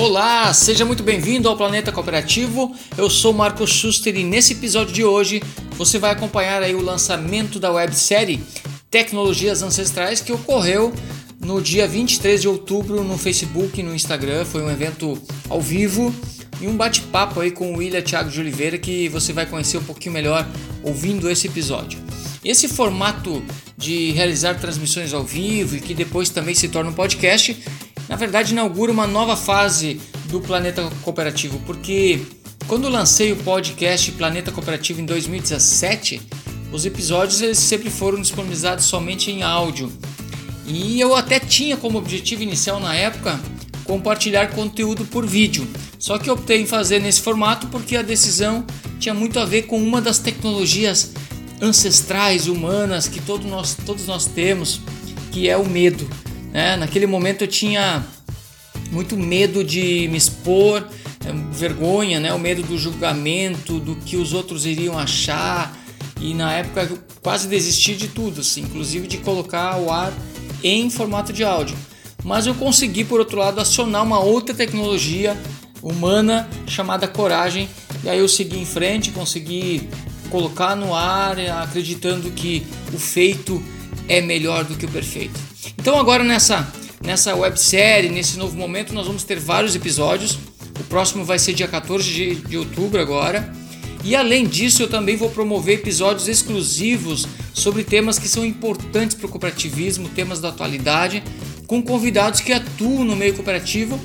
Olá, seja muito bem-vindo ao Planeta Cooperativo. Eu sou Marcos Schuster e nesse episódio de hoje você vai acompanhar aí o lançamento da websérie Tecnologias Ancestrais que ocorreu no dia 23 de outubro no Facebook e no Instagram. Foi um evento ao vivo e um bate-papo aí com o William Thiago de Oliveira que você vai conhecer um pouquinho melhor ouvindo esse episódio. Esse formato de realizar transmissões ao vivo e que depois também se torna um podcast na verdade inaugura uma nova fase do Planeta Cooperativo, porque quando lancei o podcast Planeta Cooperativo em 2017, os episódios eles sempre foram disponibilizados somente em áudio. E eu até tinha como objetivo inicial na época compartilhar conteúdo por vídeo. Só que optei em fazer nesse formato porque a decisão tinha muito a ver com uma das tecnologias ancestrais humanas que todos nós, todos nós temos, que é o medo. Né? Naquele momento eu tinha muito medo de me expor, é, vergonha, né? o medo do julgamento, do que os outros iriam achar. E na época eu quase desisti de tudo, assim, inclusive de colocar o ar em formato de áudio. Mas eu consegui, por outro lado, acionar uma outra tecnologia humana chamada coragem. E aí eu segui em frente, consegui colocar no ar, acreditando que o feito é melhor do que o perfeito. Então agora nessa nessa websérie, nesse novo momento, nós vamos ter vários episódios. O próximo vai ser dia 14 de, de outubro agora. E além disso, eu também vou promover episódios exclusivos sobre temas que são importantes para o cooperativismo, temas da atualidade, com convidados que atuam no meio cooperativo.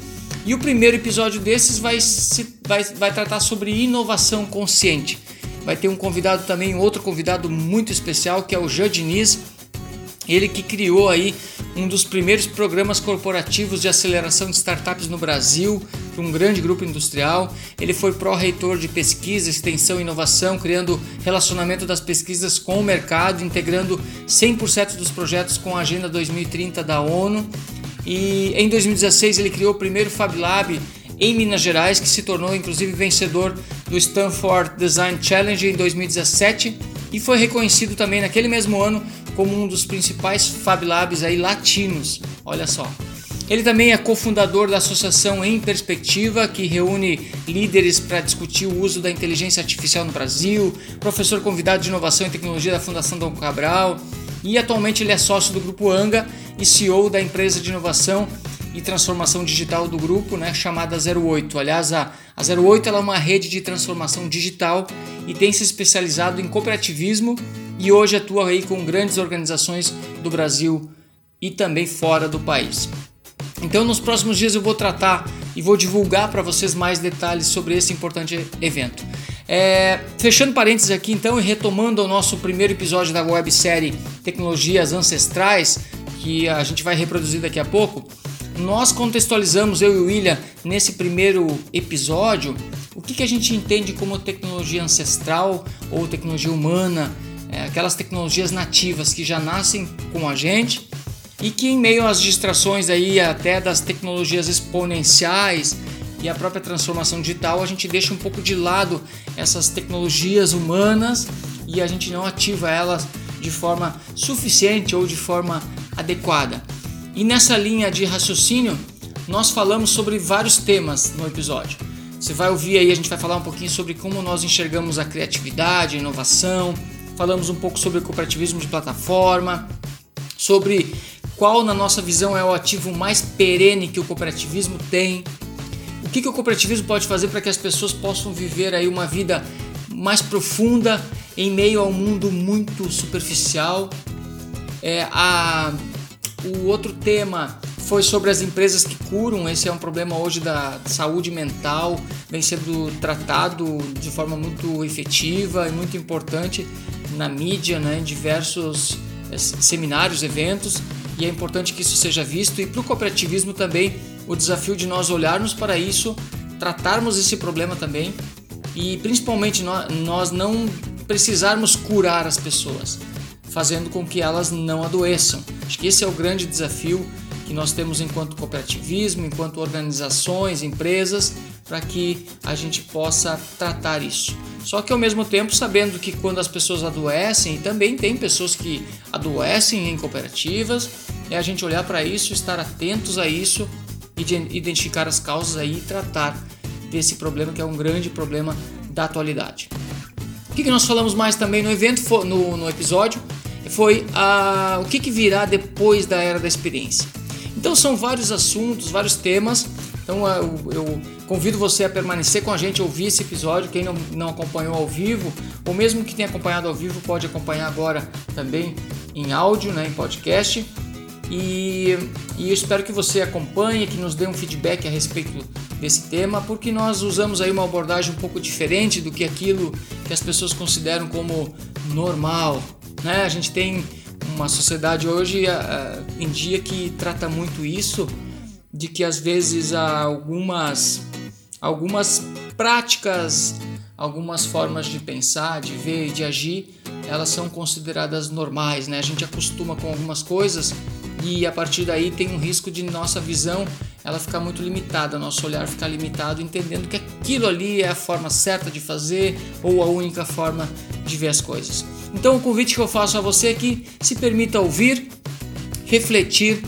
E o primeiro episódio desses vai, se, vai, vai tratar sobre inovação consciente. Vai ter um convidado também, outro convidado muito especial, que é o Jean Diniz, ele que criou aí um dos primeiros programas corporativos de aceleração de startups no Brasil, um grande grupo industrial. Ele foi pró-reitor de pesquisa, extensão e inovação, criando relacionamento das pesquisas com o mercado, integrando 100% dos projetos com a Agenda 2030 da ONU. E em 2016 ele criou o primeiro Fab Lab em Minas Gerais, que se tornou inclusive vencedor do Stanford Design Challenge em 2017 e foi reconhecido também naquele mesmo ano como um dos principais Fab Labs aí latinos. Olha só. Ele também é cofundador da Associação Em Perspectiva, que reúne líderes para discutir o uso da inteligência artificial no Brasil, professor convidado de inovação e tecnologia da Fundação Dom Cabral, e atualmente ele é sócio do Grupo Anga e CEO da empresa de inovação e transformação digital do grupo, né, chamada 08. Aliás, a, a 08 é uma rede de transformação digital e tem se especializado em cooperativismo e hoje atua aí com grandes organizações do Brasil e também fora do país. Então, nos próximos dias eu vou tratar e vou divulgar para vocês mais detalhes sobre esse importante evento. É, fechando parênteses aqui então e retomando o nosso primeiro episódio da websérie Tecnologias Ancestrais, que a gente vai reproduzir daqui a pouco, nós contextualizamos, eu e o William, nesse primeiro episódio, o que, que a gente entende como tecnologia ancestral ou tecnologia humana, é, aquelas tecnologias nativas que já nascem com a gente e que em meio às distrações aí até das tecnologias exponenciais e a própria transformação digital, a gente deixa um pouco de lado essas tecnologias humanas e a gente não ativa elas de forma suficiente ou de forma adequada. E nessa linha de raciocínio, nós falamos sobre vários temas no episódio. Você vai ouvir aí, a gente vai falar um pouquinho sobre como nós enxergamos a criatividade, a inovação, falamos um pouco sobre cooperativismo de plataforma, sobre qual, na nossa visão, é o ativo mais perene que o cooperativismo tem, o que, que o cooperativismo pode fazer para que as pessoas possam viver aí uma vida mais profunda em meio a um mundo muito superficial. É, a o outro tema foi sobre as empresas que curam. Esse é um problema hoje da saúde mental, vem sendo tratado de forma muito efetiva e muito importante na mídia, né, em diversos eh, seminários, eventos, e é importante que isso seja visto. E para o cooperativismo também, o desafio de nós olharmos para isso, tratarmos esse problema também e principalmente nós não precisarmos curar as pessoas, fazendo com que elas não adoeçam. Acho que esse é o grande desafio que nós temos enquanto cooperativismo, enquanto organizações, empresas, para que a gente possa tratar isso. Só que ao mesmo tempo sabendo que quando as pessoas adoecem, e também tem pessoas que adoecem em cooperativas, é a gente olhar para isso, estar atentos a isso identificar as causas aí e tratar desse problema que é um grande problema da atualidade. O que, que nós falamos mais também no evento, no, no episódio, foi a, o que, que virá depois da era da experiência. Então são vários assuntos, vários temas. Então eu, eu convido você a permanecer com a gente, ouvir esse episódio. Quem não, não acompanhou ao vivo, ou mesmo que tenha acompanhado ao vivo, pode acompanhar agora também em áudio, né, em podcast. E, e eu espero que você acompanhe, que nos dê um feedback a respeito desse tema, porque nós usamos aí uma abordagem um pouco diferente do que aquilo que as pessoas consideram como normal. Né? A gente tem uma sociedade hoje em dia que trata muito isso, de que às vezes há algumas, algumas práticas, algumas formas de pensar, de ver e de agir, elas são consideradas normais, né? A gente acostuma com algumas coisas e a partir daí tem um risco de nossa visão ela ficar muito limitada, nosso olhar ficar limitado, entendendo que aquilo ali é a forma certa de fazer ou a única forma de ver as coisas. Então o convite que eu faço a você é que se permita ouvir, refletir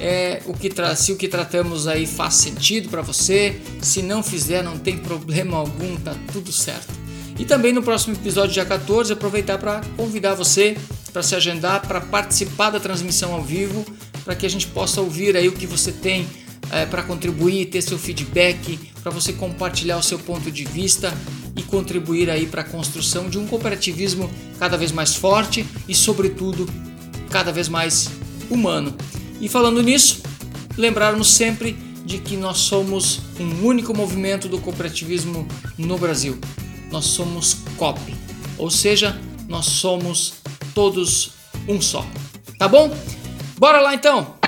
é, o que se o que tratamos aí faz sentido para você, se não fizer não tem problema algum, tá tudo certo. E também no próximo episódio, dia 14, aproveitar para convidar você para se agendar, para participar da transmissão ao vivo, para que a gente possa ouvir aí o que você tem é, para contribuir, ter seu feedback, para você compartilhar o seu ponto de vista e contribuir aí para a construção de um cooperativismo cada vez mais forte e, sobretudo, cada vez mais humano. E falando nisso, lembrarmos sempre de que nós somos um único movimento do cooperativismo no Brasil. Nós somos COP, ou seja, nós somos todos um só. Tá bom? Bora lá então!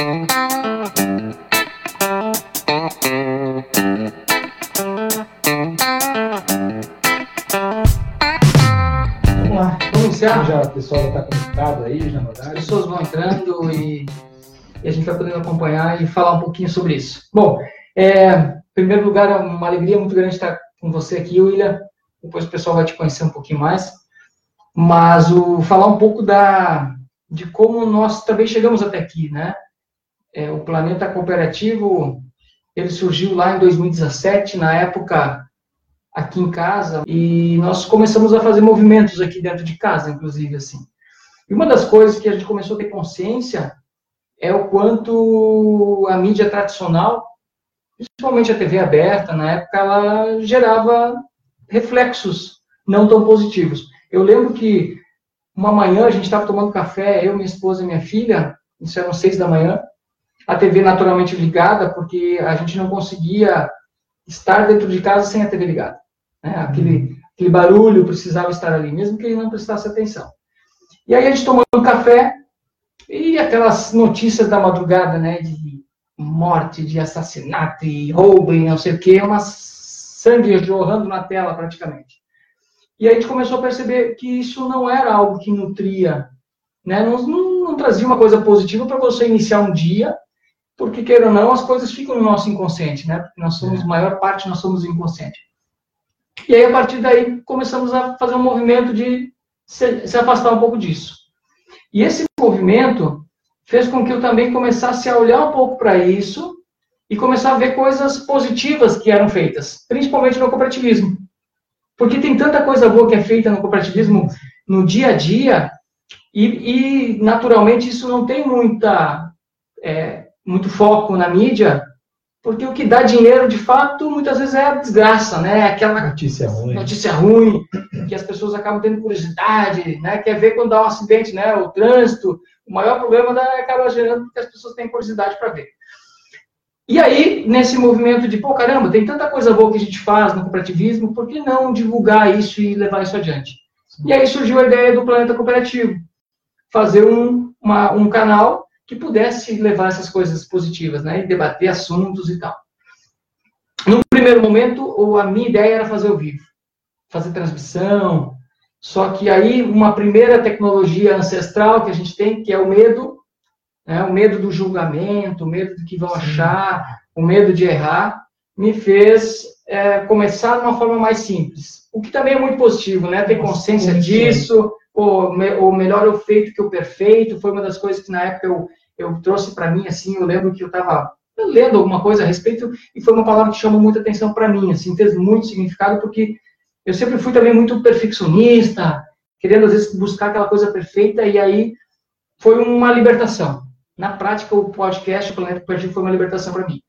Vamos lá, iniciar? Já o pessoal está conectado aí, já. As pessoas vão entrando e, a gente vai podendo acompanhar e falar um pouquinho sobre isso. Bom, é, em primeiro lugar, é uma alegria muito grande estar com você aqui, William. Depois o pessoal vai te conhecer um pouquinho mais. Mas o falar um pouco da, de como nós também chegamos até aqui, né? É, o Planeta Cooperativo, ele surgiu lá em 2017, na época aqui em casa, e nós começamos a fazer movimentos aqui dentro de casa, inclusive, assim. E uma das coisas que a gente começou a ter consciência é o quanto a mídia tradicional, principalmente a TV aberta, na época, ela gerava reflexos não tão positivos. Eu lembro que uma manhã a gente estava tomando café, eu, minha esposa e minha filha, isso eram seis da manhã, a TV naturalmente ligada, porque a gente não conseguia estar dentro de casa sem a TV ligada. Né? Aquele, aquele barulho precisava estar ali, mesmo que ele não prestasse atenção. E aí a gente tomando um café e aquelas notícias da madrugada, né, de morte, de assassinato e roubo e não sei o que, uma sangue jorrando na tela praticamente. E a gente começou a perceber que isso não era algo que nutria, né? não, não, não trazia uma coisa positiva para você iniciar um dia, porque, queira ou não, as coisas ficam no nosso inconsciente, né? Porque nós somos, é. maior parte, nós somos inconsciente. E aí, a partir daí, começamos a fazer um movimento de se, se afastar um pouco disso. E esse movimento fez com que eu também começasse a olhar um pouco para isso e começar a ver coisas positivas que eram feitas, principalmente no cooperativismo. Porque tem tanta coisa boa que é feita no cooperativismo no dia a dia, e, e naturalmente isso não tem muita, é, muito foco na mídia, porque o que dá dinheiro, de fato, muitas vezes é a desgraça, né? Aquela notícia ruim. notícia ruim, que as pessoas acabam tendo curiosidade, né? Quer ver quando dá um acidente, né? O trânsito, o maior problema da, acaba gerando porque as pessoas têm curiosidade para ver. E aí, nesse movimento de, pô, caramba, tem tanta coisa boa que a gente faz no cooperativismo, por que não divulgar isso e levar isso adiante? Sim. E aí surgiu a ideia do Planeta Cooperativo, fazer um, uma, um canal que pudesse levar essas coisas positivas, né, e debater assuntos e tal. No primeiro momento, a minha ideia era fazer ao vivo, fazer transmissão, só que aí uma primeira tecnologia ancestral que a gente tem, que é o medo, né, o medo do julgamento, o medo do que vão Sim. achar, o medo de errar, me fez é, começar de uma forma mais simples. O que também é muito positivo, né? Ter consciência disso, ou, me, ou melhor o feito que o perfeito, foi uma das coisas que na época eu, eu trouxe para mim, assim, eu lembro que eu estava lendo alguma coisa a respeito e foi uma palavra que chamou muita atenção para mim, assim, teve muito significado porque eu sempre fui também muito perfeccionista, querendo às vezes buscar aquela coisa perfeita e aí foi uma libertação. Na prática, o podcast, o Planeta Perdido, foi uma libertação para mim.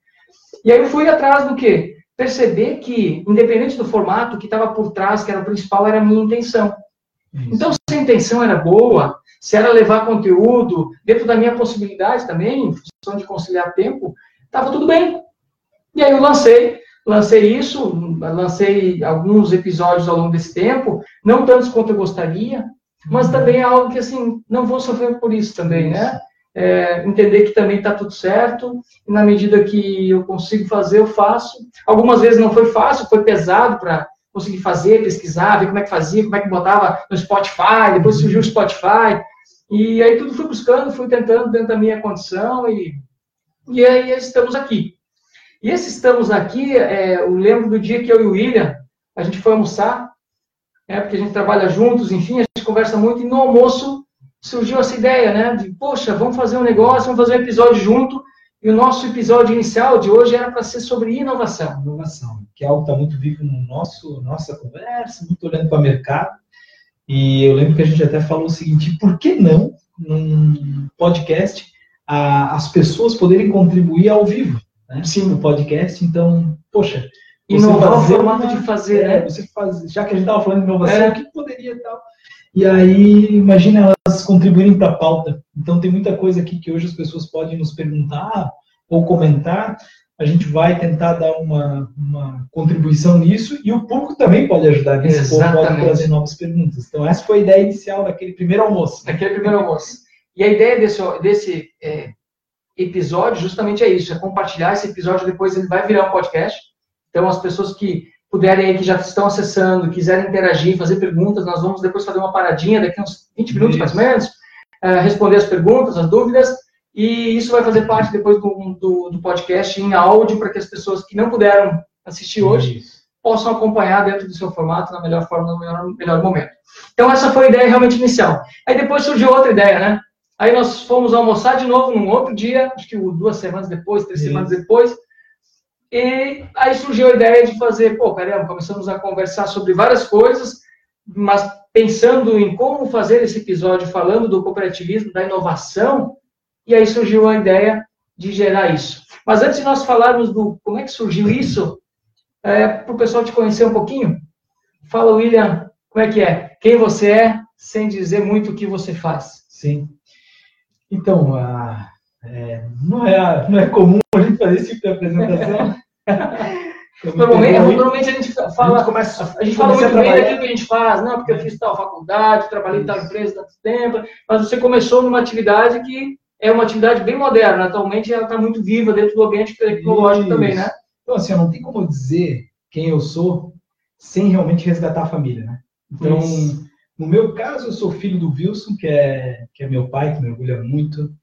E aí eu fui atrás do quê? Perceber que, independente do formato, o que estava por trás, que era o principal, era a minha intenção. Isso. Então, se a intenção era boa, se era levar conteúdo, dentro da minha possibilidade também, em função de conciliar tempo, estava tudo bem. E aí eu lancei, lancei isso, lancei alguns episódios ao longo desse tempo, não tantos quanto eu gostaria, mas uhum. também é algo que, assim, não vou sofrer por isso também, né? É, entender que também está tudo certo, e na medida que eu consigo fazer, eu faço. Algumas vezes não foi fácil, foi pesado para conseguir fazer, pesquisar, ver como é que fazia, como é que botava no Spotify, depois surgiu o Spotify, e aí tudo fui buscando, fui tentando dentro da minha condição, e, e aí estamos aqui. E esse estamos aqui, é, eu lembro do dia que eu e o William, a gente foi almoçar, é, porque a gente trabalha juntos, enfim, a gente conversa muito, e no almoço surgiu essa ideia, né, de, poxa, vamos fazer um negócio, vamos fazer um episódio junto, e o nosso episódio inicial de hoje era para ser sobre inovação. Inovação, que é algo que está muito vivo no nosso nossa conversa, muito olhando para o mercado. E eu lembro que a gente até falou o seguinte: por que não, num podcast, a, as pessoas poderem contribuir ao vivo? Né? Sim. No podcast. Então, poxa. Inovar o formato uma, de fazer, né? Você faz, já que a gente estava falando de inovação, é. o que poderia tal? E aí, imagina elas contribuírem para a pauta. Então, tem muita coisa aqui que hoje as pessoas podem nos perguntar ou comentar. A gente vai tentar dar uma, uma contribuição nisso e o público também pode ajudar nisso. pode trazer novas perguntas. Então, essa foi a ideia inicial daquele primeiro almoço. Daquele primeiro almoço. E a ideia desse, desse é, episódio justamente é isso: é compartilhar esse episódio. Depois ele vai virar um podcast. Então, as pessoas que puderem aí, que já estão acessando, quiserem interagir, fazer perguntas, nós vamos depois fazer uma paradinha daqui uns 20 minutos, isso. mais ou menos, uh, responder as perguntas, as dúvidas, e isso vai fazer parte depois do, do, do podcast em áudio, para que as pessoas que não puderam assistir hoje isso. possam acompanhar dentro do seu formato, na melhor forma, no melhor, melhor momento. Então, essa foi a ideia realmente inicial. Aí depois surgiu outra ideia, né? Aí nós fomos almoçar de novo num outro dia, acho que duas semanas depois, três semanas depois, e aí surgiu a ideia de fazer, pô, caramba, começamos a conversar sobre várias coisas, mas pensando em como fazer esse episódio falando do cooperativismo, da inovação, e aí surgiu a ideia de gerar isso. Mas antes de nós falarmos do como é que surgiu isso, é, para o pessoal te conhecer um pouquinho, fala, William, como é que é? Quem você é, sem dizer muito o que você faz. Sim. Então, a, é, não, é, não é comum a gente fazer esse tipo de apresentação. Normalmente, normalmente, a gente fala, a gente, começa, a gente fala muito bem daquilo que a gente faz, não, porque eu fiz tal faculdade, trabalhei em tal empresa tanto tempo, mas você começou numa atividade que é uma atividade bem moderna, atualmente ela está muito viva dentro do ambiente tecnológico Isso. também, né? Então, assim, não tem como dizer quem eu sou sem realmente resgatar a família, né? Então, Isso. no meu caso, eu sou filho do Wilson, que é, que é meu pai, que me orgulha muito,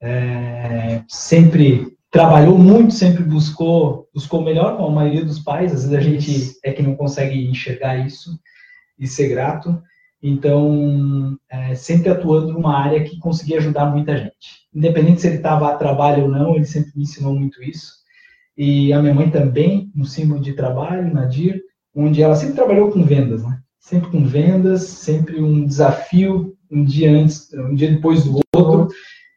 é, sempre trabalhou muito, sempre buscou, buscou melhor, como a maioria dos pais, às vezes a gente é que não consegue enxergar isso e ser grato. Então, é, sempre atuando numa área que conseguia ajudar muita gente. Independente se ele estava a trabalho ou não, ele sempre me ensinou muito isso. E a minha mãe também, no símbolo de trabalho, na DIR, onde ela sempre trabalhou com vendas, né? Sempre com vendas, sempre um desafio, um dia antes, um dia depois do outro,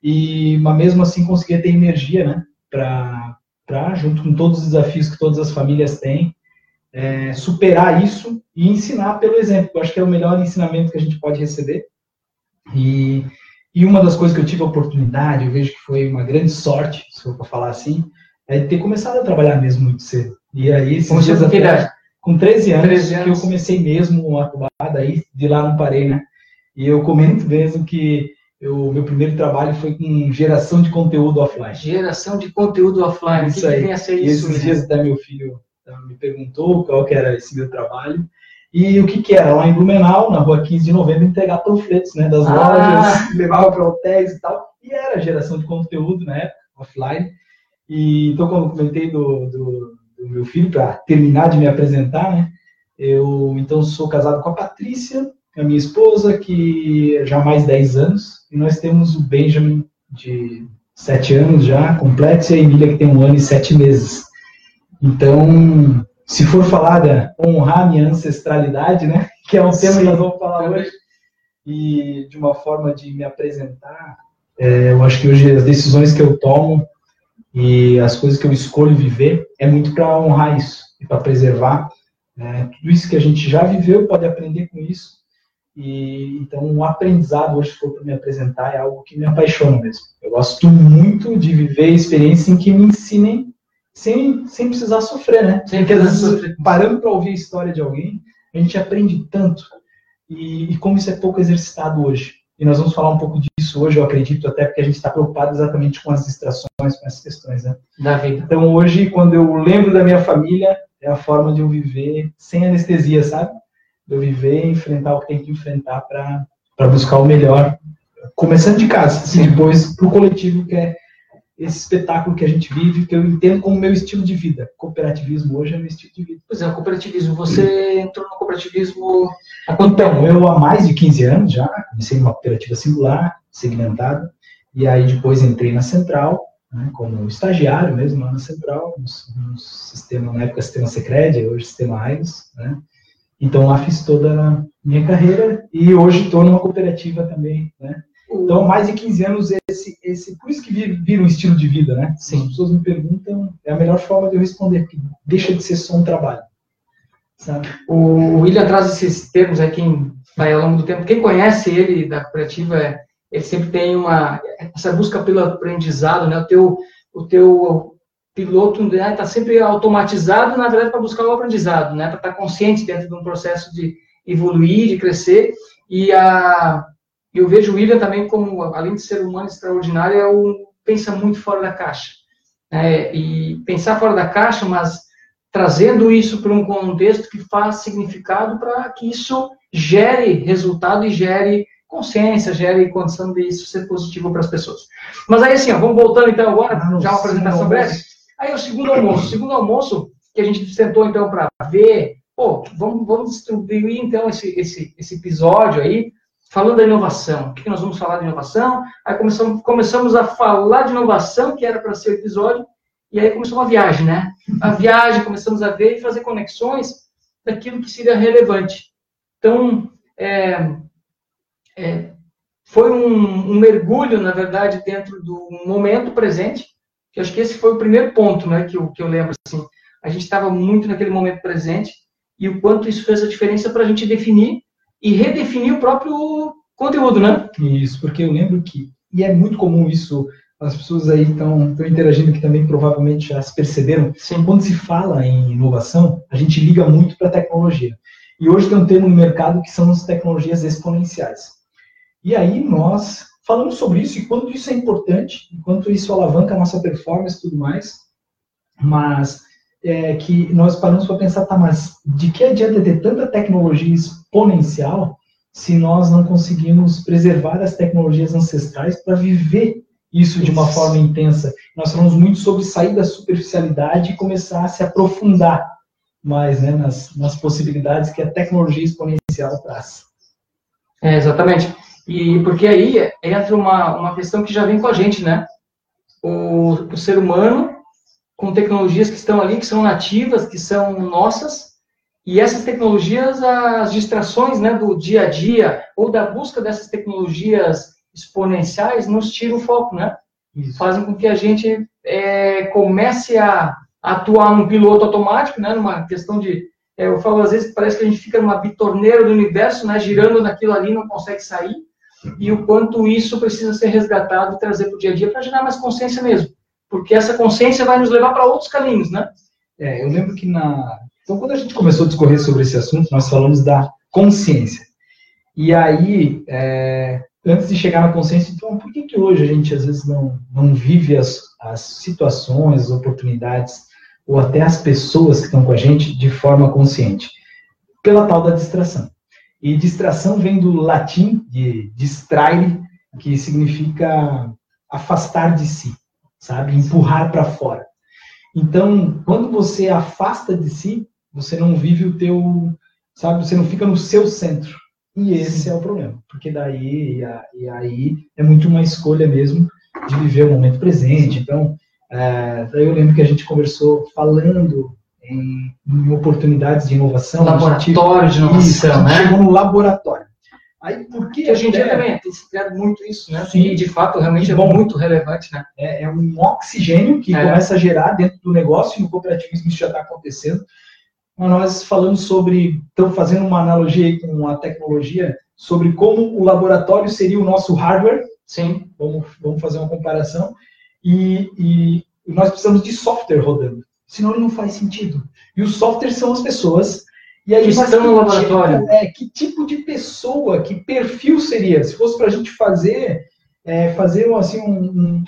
e mas mesmo assim conseguia ter energia, né? para, junto com todos os desafios que todas as famílias têm, é, superar isso e ensinar pelo exemplo. Eu acho que é o melhor ensinamento que a gente pode receber. E, e uma das coisas que eu tive a oportunidade, eu vejo que foi uma grande sorte, se for para falar assim, é ter começado a trabalhar mesmo muito cedo. E aí, esses dias atrás, com 13 anos, 13 anos, que eu comecei mesmo a atuar, daí de lá não parei, né? E eu comento mesmo que o meu primeiro trabalho foi com geração de conteúdo offline. Geração de conteúdo offline. Isso aí. Que isso, e esses né? dias até meu filho me perguntou qual que era esse meu trabalho. E o que que era? Lá em Blumenau, na rua 15 de novembro, entregar panfletos, né, das ah. lojas, levava para hotéis e tal. E era geração de conteúdo, né, offline. E então, quando eu comentei do, do, do meu filho, para terminar de me apresentar, né, eu então sou casado com a Patrícia, a minha esposa, que já há mais de 10 anos, e nós temos o Benjamin, de sete anos já, completos, e a Emília que tem um ano e sete meses. Então, se for falar de honrar minha ancestralidade, né, que é um tema Sim, que nós vamos falar hoje, e de uma forma de me apresentar, é, eu acho que hoje as decisões que eu tomo e as coisas que eu escolho viver é muito para honrar isso e para preservar né? tudo isso que a gente já viveu pode aprender com isso. E então o um aprendizado hoje for para me apresentar é algo que me apaixona mesmo. Eu gosto muito de viver experiências em que me ensinem sem, sem precisar sofrer né sem que às vezes parando para ouvir a história de alguém a gente aprende tanto e, e como isso é pouco exercitado hoje e nós vamos falar um pouco disso hoje, eu acredito, até porque a gente está preocupado exatamente com as distrações, com essas questões, né? Da vida. Então, hoje, quando eu lembro da minha família, é a forma de eu viver sem anestesia, sabe? De eu viver e enfrentar o que tem que enfrentar para buscar o melhor, começando de casa, assim, depois para o coletivo, que é esse espetáculo que a gente vive, que eu entendo como meu estilo de vida. Cooperativismo hoje é meu estilo de vida. Pois é, o cooperativismo. Você entrou no cooperativismo há quanto então, tempo? Eu há mais de 15 anos já, comecei numa cooperativa singular, segmentada, e aí depois entrei na Central, né, como estagiário mesmo lá na Central, no, sistema, na época sistema Secred, hoje sistema AIGOS, né? Então lá fiz toda a minha carreira e hoje estou numa cooperativa também, né? Então, mais de 15 anos, esse, esse, por isso que vira um estilo de vida, né? Sim. As pessoas me perguntam, é a melhor forma de eu responder, porque deixa de ser só um trabalho. Sabe? O William traz esses termos aqui vai ao longo do tempo. Quem conhece ele da cooperativa, ele sempre tem uma essa busca pelo aprendizado, né? O teu, o teu piloto está né, sempre automatizado, na verdade, para buscar o aprendizado, né? Para estar tá consciente dentro de um processo de evoluir, de crescer. E a eu vejo o William também como, além de ser um humano extraordinário, é um, pensa muito fora da caixa. É, e pensar fora da caixa, mas trazendo isso para um contexto que faz significado para que isso gere resultado e gere consciência, gere condição de isso ser positivo para as pessoas. Mas aí assim, ó, vamos voltando então agora, já uma apresentação breve. Aí o segundo almoço, o segundo almoço que a gente sentou então para ver, pô, vamos, vamos distribuir então esse, esse, esse episódio aí falando da inovação. O que nós vamos falar de inovação? Aí começamos, começamos a falar de inovação, que era para ser o episódio, e aí começou uma viagem, né? A viagem, começamos a ver e fazer conexões daquilo que seria relevante. Então, é, é, foi um, um, mergulho, na verdade, dentro do momento presente, que acho que esse foi o primeiro ponto né, que, eu, que eu lembro. Assim, a gente estava muito naquele momento presente e o quanto isso fez a diferença para a gente definir e redefinir o próprio conteúdo, né? Isso, porque eu lembro que, e é muito comum isso, as pessoas aí estão interagindo que também provavelmente já se perceberam, Sim. quando se fala em inovação, a gente liga muito para a tecnologia. E hoje tem um termo no mercado que são as tecnologias exponenciais. E aí nós falamos sobre isso e quanto isso é importante, quanto isso alavanca a nossa performance e tudo mais, mas é, que nós paramos para pensar, tá, mas de que adianta ter tanta tecnologia exponencial se nós não conseguimos preservar as tecnologias ancestrais para viver isso de uma forma intensa? Nós falamos muito sobre sair da superficialidade e começar a se aprofundar mais né, nas, nas possibilidades que a tecnologia exponencial traz. É, exatamente. E porque aí entra uma, uma questão que já vem com a gente, né? O, o ser humano com tecnologias que estão ali, que são nativas, que são nossas, e essas tecnologias, as distrações né, do dia a dia, ou da busca dessas tecnologias exponenciais, nos tiram o foco, né? Isso. Fazem com que a gente é, comece a atuar num piloto automático, né, numa questão de. É, eu falo às vezes parece que a gente fica numa bitorneira do universo, né, girando naquilo ali, não consegue sair, e o quanto isso precisa ser resgatado e trazer para o dia a dia para gerar mais consciência mesmo porque essa consciência vai nos levar para outros caminhos, né? É, eu lembro que na. Então, quando a gente começou a discorrer sobre esse assunto, nós falamos da consciência. E aí, é, antes de chegar na consciência, então, por que, que hoje a gente às vezes não, não vive as, as situações, as oportunidades, ou até as pessoas que estão com a gente de forma consciente? Pela tal da distração. E distração vem do latim de distraire, que significa afastar de si sabe? Empurrar para fora. Então, quando você afasta de si, você não vive o teu, sabe? Você não fica no seu centro. E esse Sim. é o problema, porque daí e aí é muito uma escolha mesmo de viver o momento presente. Então, é, eu lembro que a gente conversou falando em, em oportunidades de inovação. Laboratório de inovação, né? Chegou no laboratório. Aí, por que hoje em dia também tem se criado muito isso, né? Sim. E, de fato, realmente é bom, muito relevante, né? É, é um oxigênio que é. começa a gerar dentro do negócio, e no cooperativismo isso já está acontecendo. Mas nós falamos sobre, estamos fazendo uma analogia com a tecnologia, sobre como o laboratório seria o nosso hardware. Sim. Vamos, vamos fazer uma comparação. E, e nós precisamos de software rodando. Senão ele não faz sentido. E os softwares são as pessoas e aí, estão no laboratório. Tipo, é, que tipo de pessoa, que perfil seria? Se fosse para a gente fazer, é, fazer assim, um, um,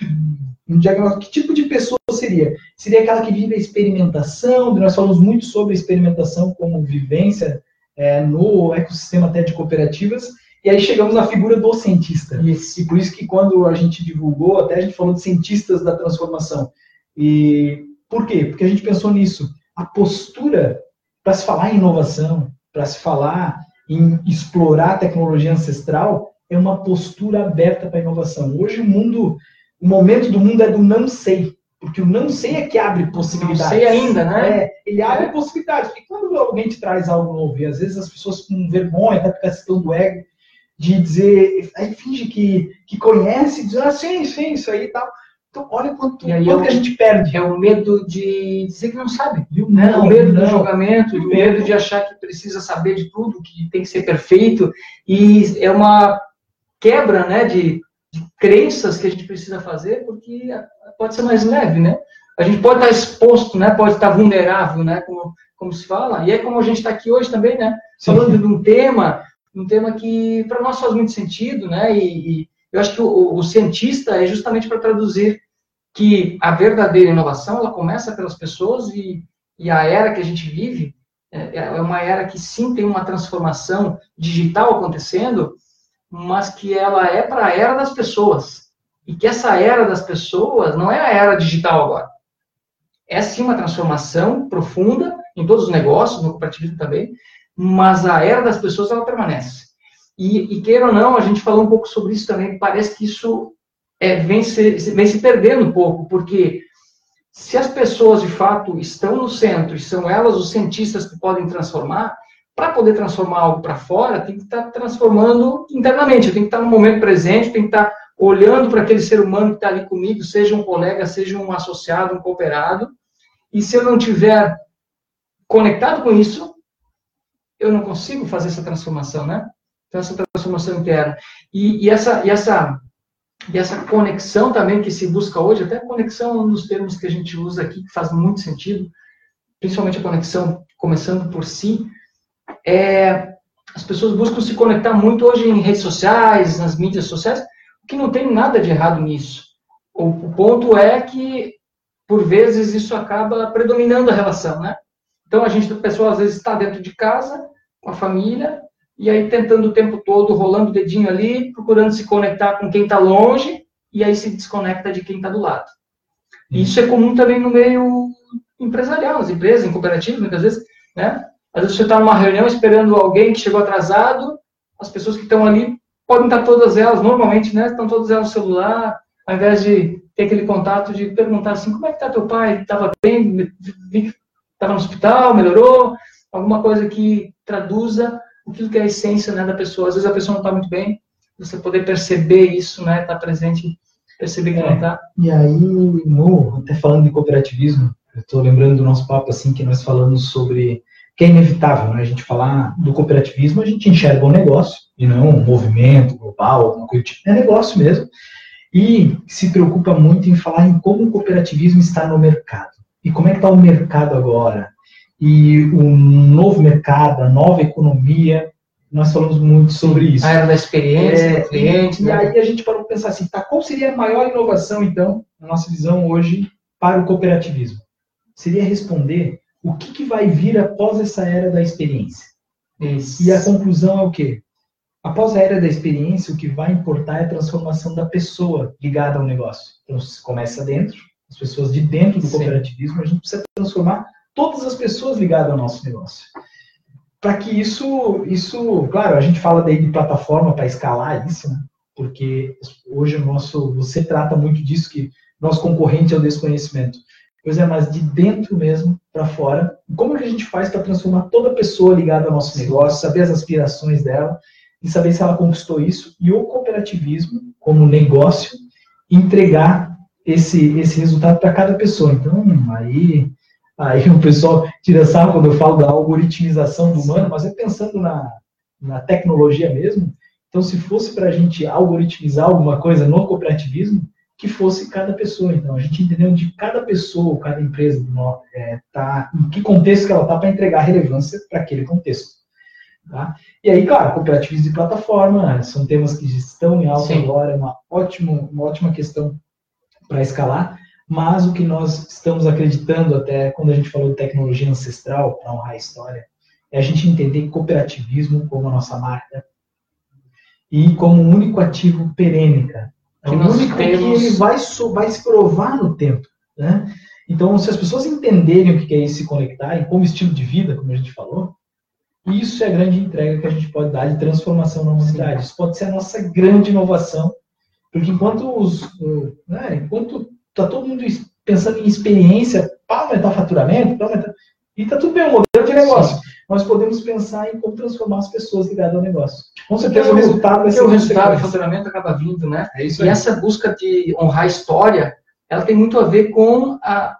um, diagnóstico, que tipo de pessoa seria? Seria aquela que vive a experimentação, nós falamos muito sobre experimentação como vivência é, no ecossistema até de cooperativas, e aí chegamos na figura do cientista. Isso. E por isso que quando a gente divulgou, até a gente falou de cientistas da transformação. E por quê? Porque a gente pensou nisso. A postura para se falar em inovação, para se falar em explorar a tecnologia ancestral, é uma postura aberta para a inovação. Hoje o mundo, o momento do mundo é do não sei, porque o não sei é que abre possibilidades. Não sei ainda, né? É, ele abre é. possibilidades. E quando alguém te traz algo novo, e às vezes as pessoas com vergonha, até porque questão do ego, de dizer, aí finge que, que conhece, diz, ah, sim, sim, isso aí e tal. Então, olha quanto, quanto é o, que a gente perde. É o medo de dizer que não sabe. Viu? Né? Não, o medo não. do julgamento, o medo de achar que precisa saber de tudo, que tem que ser perfeito. E é uma quebra né, de crenças que a gente precisa fazer, porque pode ser mais leve, né? A gente pode estar exposto, né? Pode estar vulnerável, né? Como, como se fala. E é como a gente está aqui hoje também, né? Falando Sim. de um tema, um tema que para nós faz muito sentido, né? E, e eu acho que o, o cientista é justamente para traduzir que a verdadeira inovação ela começa pelas pessoas e, e a era que a gente vive é, é uma era que sim tem uma transformação digital acontecendo, mas que ela é para a era das pessoas. E que essa era das pessoas não é a era digital agora. É sim uma transformação profunda em todos os negócios, no cooperativismo também, mas a era das pessoas ela permanece. E, e queira ou não, a gente falou um pouco sobre isso também, parece que isso é, vem, se, vem se perdendo um pouco, porque se as pessoas de fato estão no centro e são elas os cientistas que podem transformar, para poder transformar algo para fora, tem que estar tá transformando internamente, eu tenho que estar tá no momento presente, tem que estar tá olhando para aquele ser humano que está ali comigo, seja um colega, seja um associado, um cooperado, e se eu não tiver conectado com isso, eu não consigo fazer essa transformação, né? Então, essa transformação interna. E, e, essa, e, essa, e essa conexão também que se busca hoje, até conexão nos termos que a gente usa aqui, que faz muito sentido, principalmente a conexão começando por si, é, as pessoas buscam se conectar muito hoje em redes sociais, nas mídias sociais, o que não tem nada de errado nisso. O, o ponto é que, por vezes, isso acaba predominando a relação, né? Então, a gente, a pessoa, às vezes, está dentro de casa, com a família, e aí tentando o tempo todo, rolando o dedinho ali, procurando se conectar com quem está longe, e aí se desconecta de quem está do lado. Hum. Isso é comum também no meio empresarial, nas empresas, em cooperativas, muitas vezes, né? Às vezes você está numa reunião esperando alguém que chegou atrasado, as pessoas que estão ali podem estar todas elas, normalmente, né? Estão todas elas no celular, ao invés de ter aquele contato de perguntar assim, como é que está teu pai? Estava bem? Estava no hospital? Melhorou? Alguma coisa que traduza aquilo que é a essência né, da pessoa. Às vezes a pessoa não está muito bem, você poder perceber isso, né, estar tá presente, perceber que é, não está. E aí, no, até falando de cooperativismo, eu estou lembrando do nosso papo assim que nós falamos sobre que é inevitável, né? A gente falar do cooperativismo, a gente enxerga um negócio e não um movimento global, alguma coisa tipo. É negócio mesmo. E se preocupa muito em falar em como o cooperativismo está no mercado. E como é que está o mercado agora? e o novo mercado, a nova economia, nós falamos muito sobre isso. A era da experiência, é, do cliente. E, né? aí a gente parou para pensar assim, tá, qual seria a maior inovação, então, na nossa visão hoje, para o cooperativismo? Seria responder o que, que vai vir após essa era da experiência. Isso. E a conclusão é o quê? Após a era da experiência, o que vai importar é a transformação da pessoa ligada ao negócio. Então, se começa dentro, as pessoas de dentro do cooperativismo, a gente precisa transformar todas as pessoas ligadas ao nosso negócio. Para que isso, isso, claro, a gente fala daí de plataforma para escalar isso, né? porque hoje o nosso, você trata muito disso que nosso concorrente é o desconhecimento. Pois é, mas de dentro mesmo para fora, como que a gente faz para transformar toda pessoa ligada ao nosso negócio, saber as aspirações dela e saber se ela conquistou isso e o cooperativismo como negócio entregar esse esse resultado para cada pessoa. Então, aí aí o pessoal tira sarro quando eu falo da algoritmização do humano, mas é pensando na, na tecnologia mesmo, então, se fosse para a gente algoritmizar alguma coisa no cooperativismo, que fosse cada pessoa. Então, a gente entendeu de cada pessoa, cada empresa, é, tá, em que contexto que ela está para entregar relevância para aquele contexto. Tá? E aí, claro, cooperativismo de plataforma são temas que estão em alta Sim. agora, é uma ótima, uma ótima questão para escalar, mas o que nós estamos acreditando até quando a gente falou de tecnologia ancestral, para honrar a história, é a gente entender cooperativismo como a nossa marca, e como um único ativo perene, cara. É o único temos... que ele vai, vai se provar no tempo, né? Então, se as pessoas entenderem o que é isso se conectarem como estilo de vida, como a gente falou, isso é a grande entrega que a gente pode dar de transformação na humanidade. Isso pode ser a nossa grande inovação, porque enquanto os, né, enquanto está todo mundo pensando em experiência para aumentar faturamento, para aumentar, e está tudo bem, o modelo de negócio. Sim nós podemos pensar em como transformar as pessoas ligadas ao negócio. Com certeza o resultado vai ser o resultado, o faturamento acaba vindo, né? É isso aí. E essa busca de honrar a história, ela tem muito a ver com a,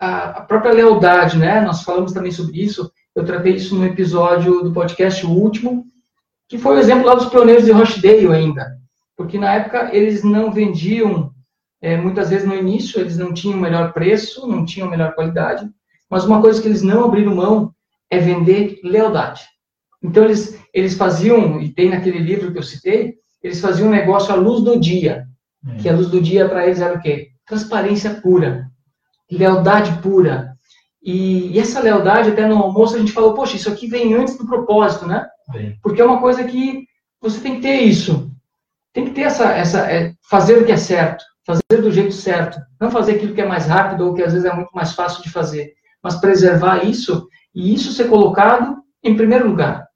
a, própria lealdade, né? Nós falamos também sobre isso. Eu tratei isso no episódio do podcast o último, que foi o exemplo lá dos pioneiros de Rochdale ainda, porque na época eles não vendiam, é, muitas vezes no início eles não tinham o melhor preço, não tinham a melhor qualidade, mas uma coisa que eles não abriram mão é vender lealdade. Então, eles, eles faziam, e tem naquele livro que eu citei, eles faziam um negócio à luz do dia. É. Que a luz do dia para eles era o quê? Transparência pura, lealdade pura. E, e, essa lealdade, até no almoço, a gente falou, poxa, isso aqui vem antes do propósito, né? Bem. Porque é uma coisa que você tem que ter isso. Tem que ter essa, essa é, fazer o que é certo, fazer do jeito certo. Não fazer aquilo que é mais rápido ou que às vezes é muito mais fácil de fazer. Mas preservar isso e isso ser colocado em primeiro lugar.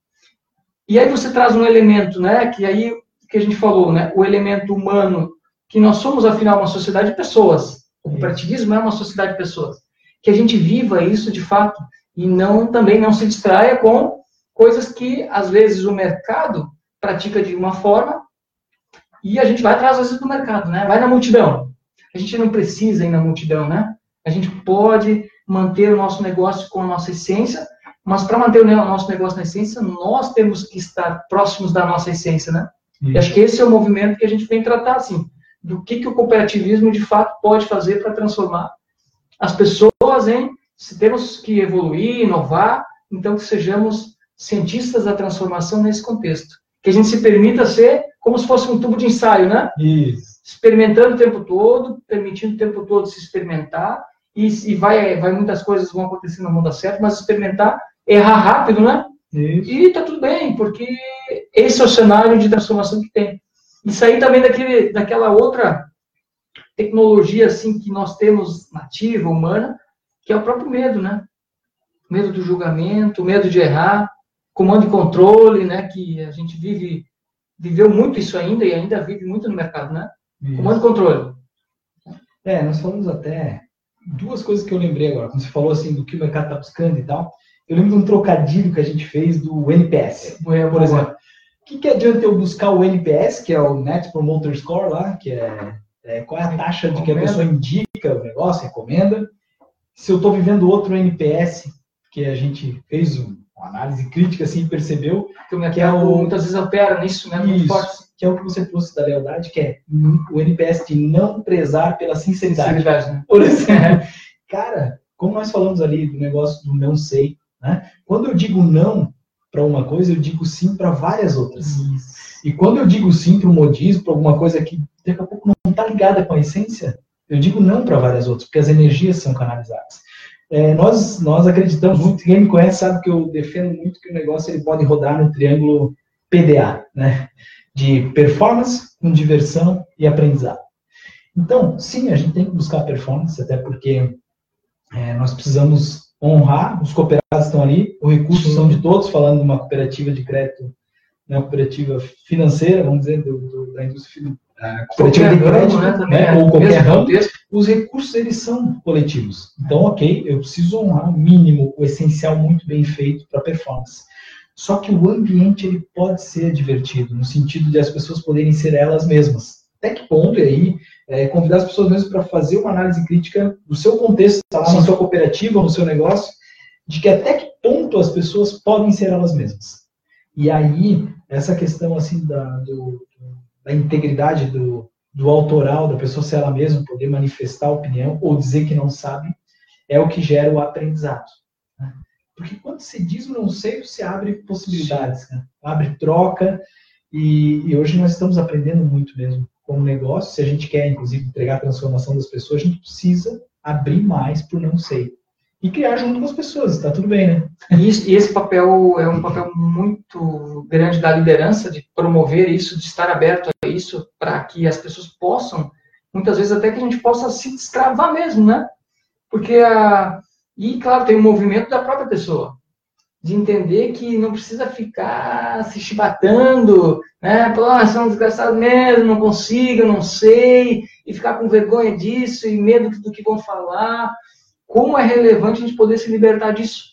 E aí você traz um elemento, né, que aí que a gente falou, né, o elemento humano, que nós somos afinal uma sociedade de pessoas. O cooperativismo é uma sociedade de pessoas. Que a gente viva isso de fato e não também não se distraia com coisas que às vezes o mercado pratica de uma forma e a gente vai atrás às vezes do mercado, né? Vai na multidão. A gente não precisa ir na multidão, né? A gente pode manter o nosso negócio com a nossa essência, mas para manter o nosso negócio na essência, nós temos que estar próximos da nossa essência, né? E acho que esse é o movimento que a gente vem tratar, assim, do que, que o cooperativismo de fato pode fazer para transformar as pessoas em, se temos que evoluir, inovar, então que sejamos cientistas da transformação nesse contexto. Que a gente se permita ser como se fosse um tubo de ensaio, né? Isso. Experimentando o tempo todo, permitindo o tempo todo se experimentar e, e vai, vai muitas coisas vão acontecer no mundo certo, mas experimentar, errar rápido, né? Isso. E tá tudo bem, porque esse é o cenário de transformação que tem. E sair também daquele, daquela outra tecnologia assim que nós temos nativa, humana, que é o próprio medo, né? Medo do julgamento, medo de errar, comando e controle, né? Que a gente vive, viveu muito isso ainda e ainda vive muito no mercado, né? Isso. Comando e controle. É, nós falamos até duas coisas que eu lembrei agora. Quando você falou assim do que o mercado está buscando e tal, eu lembro de um trocadilho que a gente fez do NPS. Por exemplo, o que, que adianta eu buscar o NPS, que é o Net Promoter Score lá, que é, é qual é a taxa de que a pessoa indica o negócio, recomenda, se eu estou vivendo outro NPS, que a gente fez uma análise crítica assim percebeu que o mercado é o, muitas vezes opera nisso, né? Muito forte que é o que você trouxe da lealdade, que é o NPS de não prezar pela sinceridade. sinceridade né? Por exemplo, cara, como nós falamos ali do negócio do não sei, né? Quando eu digo não para uma coisa, eu digo sim para várias outras. Isso. E quando eu digo sim para o modismo, para alguma coisa que daqui a pouco não está ligada com a essência, eu digo não para várias outras, porque as energias são canalizadas. É, nós, nós acreditamos muito, quem me conhece sabe que eu defendo muito que o negócio ele pode rodar no triângulo PDA, né? De performance com diversão e aprendizado. Então, sim, a gente tem que buscar performance, até porque é, nós precisamos honrar, os cooperados estão ali, os recursos são de todos, falando de uma cooperativa de crédito né, cooperativa financeira, vamos dizer, do, do, da indústria a cooperativa de crédito, né, né, ou qualquer ramo, os recursos eles são coletivos. Então, ok, eu preciso honrar o mínimo, o essencial muito bem feito para performance. Só que o ambiente ele pode ser divertido, no sentido de as pessoas poderem ser elas mesmas. Até que ponto, e aí, é, convidar as pessoas mesmo para fazer uma análise crítica do seu contexto, tá lá na sua cooperativa, no seu negócio, de que até que ponto as pessoas podem ser elas mesmas. E aí, essa questão assim da, do, da integridade do, do autoral, da pessoa ser ela mesma, poder manifestar a opinião ou dizer que não sabe, é o que gera o aprendizado. Porque quando se diz não sei, você abre possibilidades, né? abre troca, e, e, hoje nós estamos aprendendo muito mesmo como negócio. Se a gente quer, inclusive, entregar a transformação das pessoas, a gente precisa abrir mais por não sei e criar junto com as pessoas, está tudo bem, né? E, e, esse papel é um papel muito grande da liderança, de promover isso, de estar aberto a isso, para que as pessoas possam, muitas vezes até que a gente possa se destravar mesmo, né? Porque, a, e claro, tem o um movimento da própria pessoa, de entender que não precisa ficar se chibatando, né? Pô, ah, são desgraçados mesmo, não consigo, não sei, e ficar com vergonha disso e medo do que vão falar como é relevante a gente poder se libertar disso.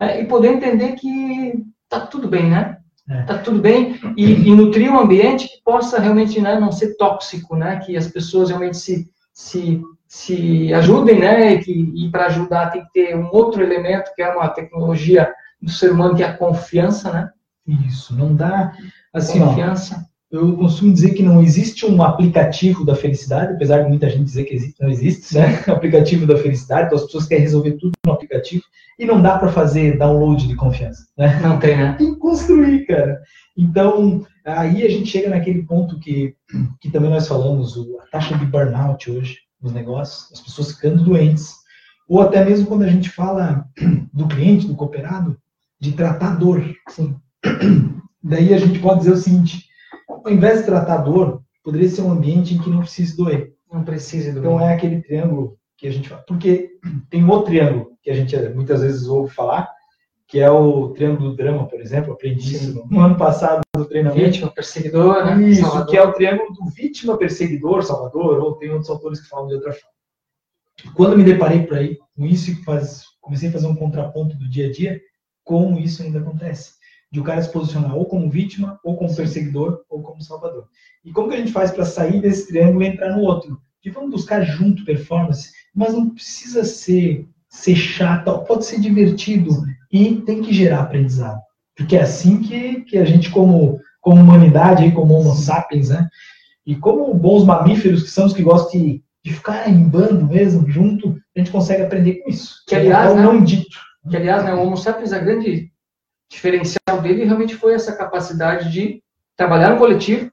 Né? E poder entender que tá tudo bem, né? É. Tá tudo bem e, e, nutrir um ambiente que possa realmente né, não ser tóxico, né? Que as pessoas realmente se, se, se ajudem, né? E, que, e para ajudar tem que ter um outro elemento que é uma tecnologia do ser humano que é a confiança, né? Isso, não dá assim, confiança. Ó, eu costumo dizer que não existe um aplicativo da felicidade, apesar de muita gente dizer que existe, não existe, né? aplicativo da felicidade, então as pessoas querem resolver tudo no aplicativo e não dá para fazer download de confiança, né? Não tem, né? Tem que construir, cara. Então, aí a gente chega naquele ponto que, que também nós falamos, a taxa de burnout hoje nos negócios, as pessoas ficando doentes, ou até mesmo quando a gente fala do cliente, do cooperado, de tratar dor. Assim. Daí a gente pode dizer o seguinte, ao invés de tratar dor, poderia ser um ambiente em que não precise doer. Não precise doer. Então é aquele triângulo que a gente fala. Porque tem um outro triângulo que a gente muitas vezes ouve falar, que é o triângulo do drama, por exemplo. Aprendi isso no ano passado do treinamento. Vítima, perseguidor, né? Isso, salvador. que é o triângulo do vítima, perseguidor, salvador, ou tem outros autores que falam de outra forma. Quando me deparei por aí com isso faz, comecei a fazer um contraponto do dia a dia, como isso ainda acontece de o cara se posicionar ou como vítima, ou como perseguidor, ou como salvador. E como que a gente faz para sair desse triângulo e entrar no outro? Que vamos buscar junto performance, mas não precisa ser, ser chato, pode ser divertido e tem que gerar aprendizado. Porque é assim que, que a gente, como, como humanidade, como homo sapiens, né? E como bons mamíferos que somos que gostam de, de ficar em bando mesmo, junto, a gente consegue aprender com isso. Que, aliás, é né, não dito. Que, aliás, né, o homo sapiens, a grande diferencial dele realmente foi essa capacidade de trabalhar no coletivo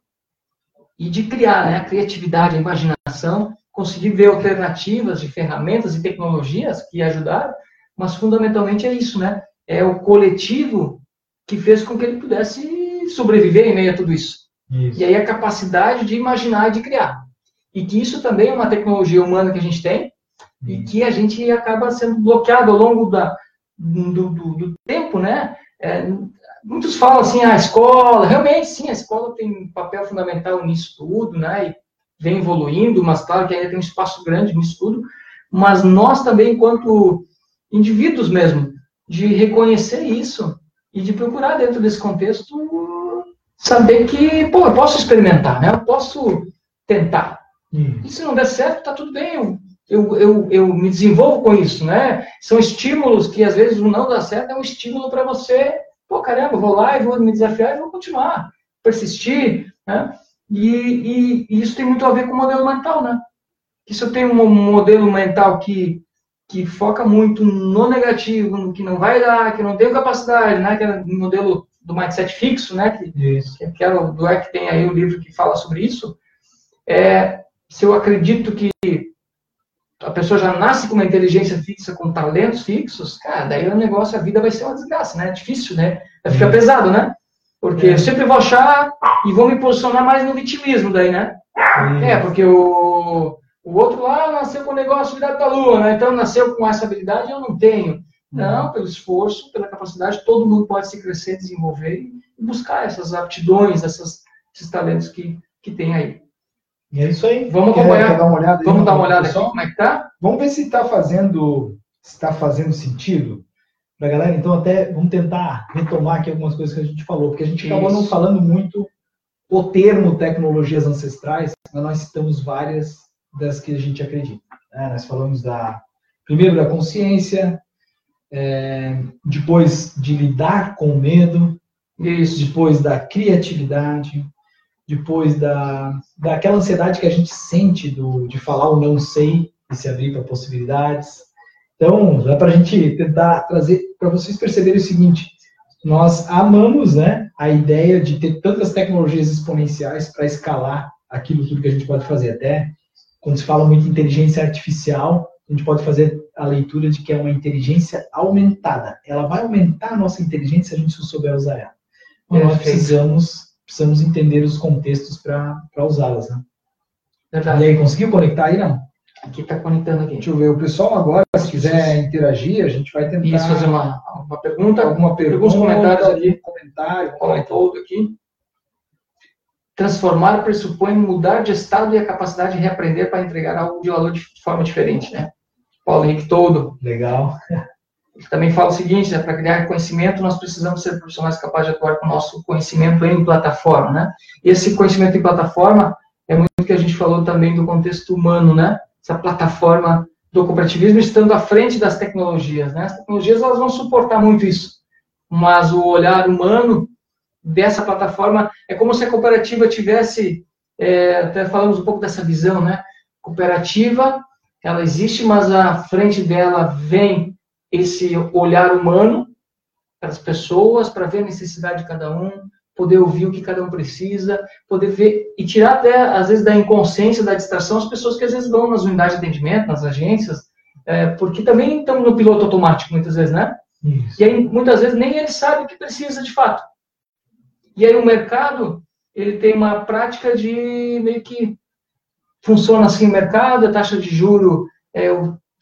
e de criar, né, a criatividade, a imaginação, conseguir ver alternativas de ferramentas e tecnologias que ajudaram, mas fundamentalmente é isso, né? É o coletivo que fez com que ele pudesse sobreviver em meio a tudo isso. isso. E aí a capacidade de imaginar e de criar. E que isso também é uma tecnologia humana que a gente tem e que a gente acaba sendo bloqueado ao longo da, do, do, do tempo, né? É, muitos falam assim, a escola, realmente sim, a escola tem um papel fundamental nisso tudo, né? E vem evoluindo, mas claro que ainda tem um espaço grande nisso tudo. Mas nós também, enquanto indivíduos mesmo, de reconhecer isso e de procurar dentro desse contexto saber que, pô, eu posso experimentar, né? Eu posso tentar. Hum. E se não der certo, tá tudo bem. Eu, eu, eu, eu me desenvolvo com isso, né? São estímulos que às vezes o não dá certo é um estímulo para você, pô, caramba, vou lá e vou me desafiar e vou continuar, persistir, né? E, e, e isso tem muito a ver com o modelo mental, né? Que se eu tenho um modelo mental que, que foca muito no negativo, no que não vai dar, que não tenho capacidade, né? Que é o modelo do mindset fixo, né? Que, que, que é o do que tem aí o livro que fala sobre isso. É, se eu acredito que a pessoa já nasce com uma inteligência fixa, com talentos fixos, cara, daí o negócio, a vida vai ser uma desgraça, né? É difícil, né? Vai ficar uhum. pesado, né? Porque é. eu sempre vou achar e vou me posicionar mais no vitimismo daí, né? É, porque o, o outro lá nasceu com o negócio virado para a lua, né? Então nasceu com essa habilidade eu não tenho. Não, pelo esforço, pela capacidade, todo mundo pode se crescer, desenvolver buscar essas aptidões, essas, esses talentos que, que tem aí. E é isso aí. Vamos acompanhar. Quer dar uma olhada Vamos dar uma olhada aqui como é que tá? Vamos ver se está fazendo, está fazendo sentido para galera. Então até vamos tentar retomar aqui algumas coisas que a gente falou, porque a gente acabou não falando muito o termo tecnologias ancestrais, mas nós citamos várias das que a gente acredita. Né? Nós falamos da primeiro da consciência, é, depois de lidar com o medo, isso. depois da criatividade, depois da, daquela ansiedade que a gente sente do, de falar o não sei e se abrir para possibilidades. Então, dá para a gente tentar trazer para vocês perceberem o seguinte: nós amamos né, a ideia de ter tantas tecnologias exponenciais para escalar aquilo tudo que a gente pode fazer. Até quando se fala muito em inteligência artificial, a gente pode fazer a leitura de que é uma inteligência aumentada. Ela vai aumentar a nossa inteligência se a gente souber usar ela. Mas nós precisamos, precisamos entender os contextos para usá-las. Né? E aí, conseguiu conectar aí, não? Aqui está conectando aqui. Deixa eu ver. O pessoal agora, se quiser interagir, a gente vai tentar. Isso, fazer uma, uma pergunta. Alguma pergunta. Alguns comentários ali. Comentário. Comentou aqui. Transformar pressupõe mudar de estado e a capacidade de reaprender para entregar algo de valor de forma diferente, né? Paulo Henrique Todo. Legal. Ele também fala o seguinte, né, para criar conhecimento, nós precisamos ser profissionais capazes de atuar com o nosso conhecimento em plataforma, né? E esse conhecimento em plataforma é muito que a gente falou também do contexto humano, né? Essa plataforma do cooperativismo estando à frente das tecnologias, né? As tecnologias elas vão suportar muito isso, mas o olhar humano dessa plataforma é como se a cooperativa tivesse, é, até falamos um pouco dessa visão, né? Cooperativa, ela existe, mas à frente dela vem esse olhar humano para as pessoas, para ver a necessidade de cada um, poder ouvir o que cada um precisa, poder ver e tirar até, às vezes, da inconsciência, da distração, as pessoas que às vezes vão nas unidades de atendimento, nas agências, é, porque também estão no piloto automático, muitas vezes, né? Isso. E aí, muitas vezes, nem ele sabe o que precisa de fato. E aí, o mercado, ele tem uma prática de meio que funciona assim o mercado, a taxa de juro é,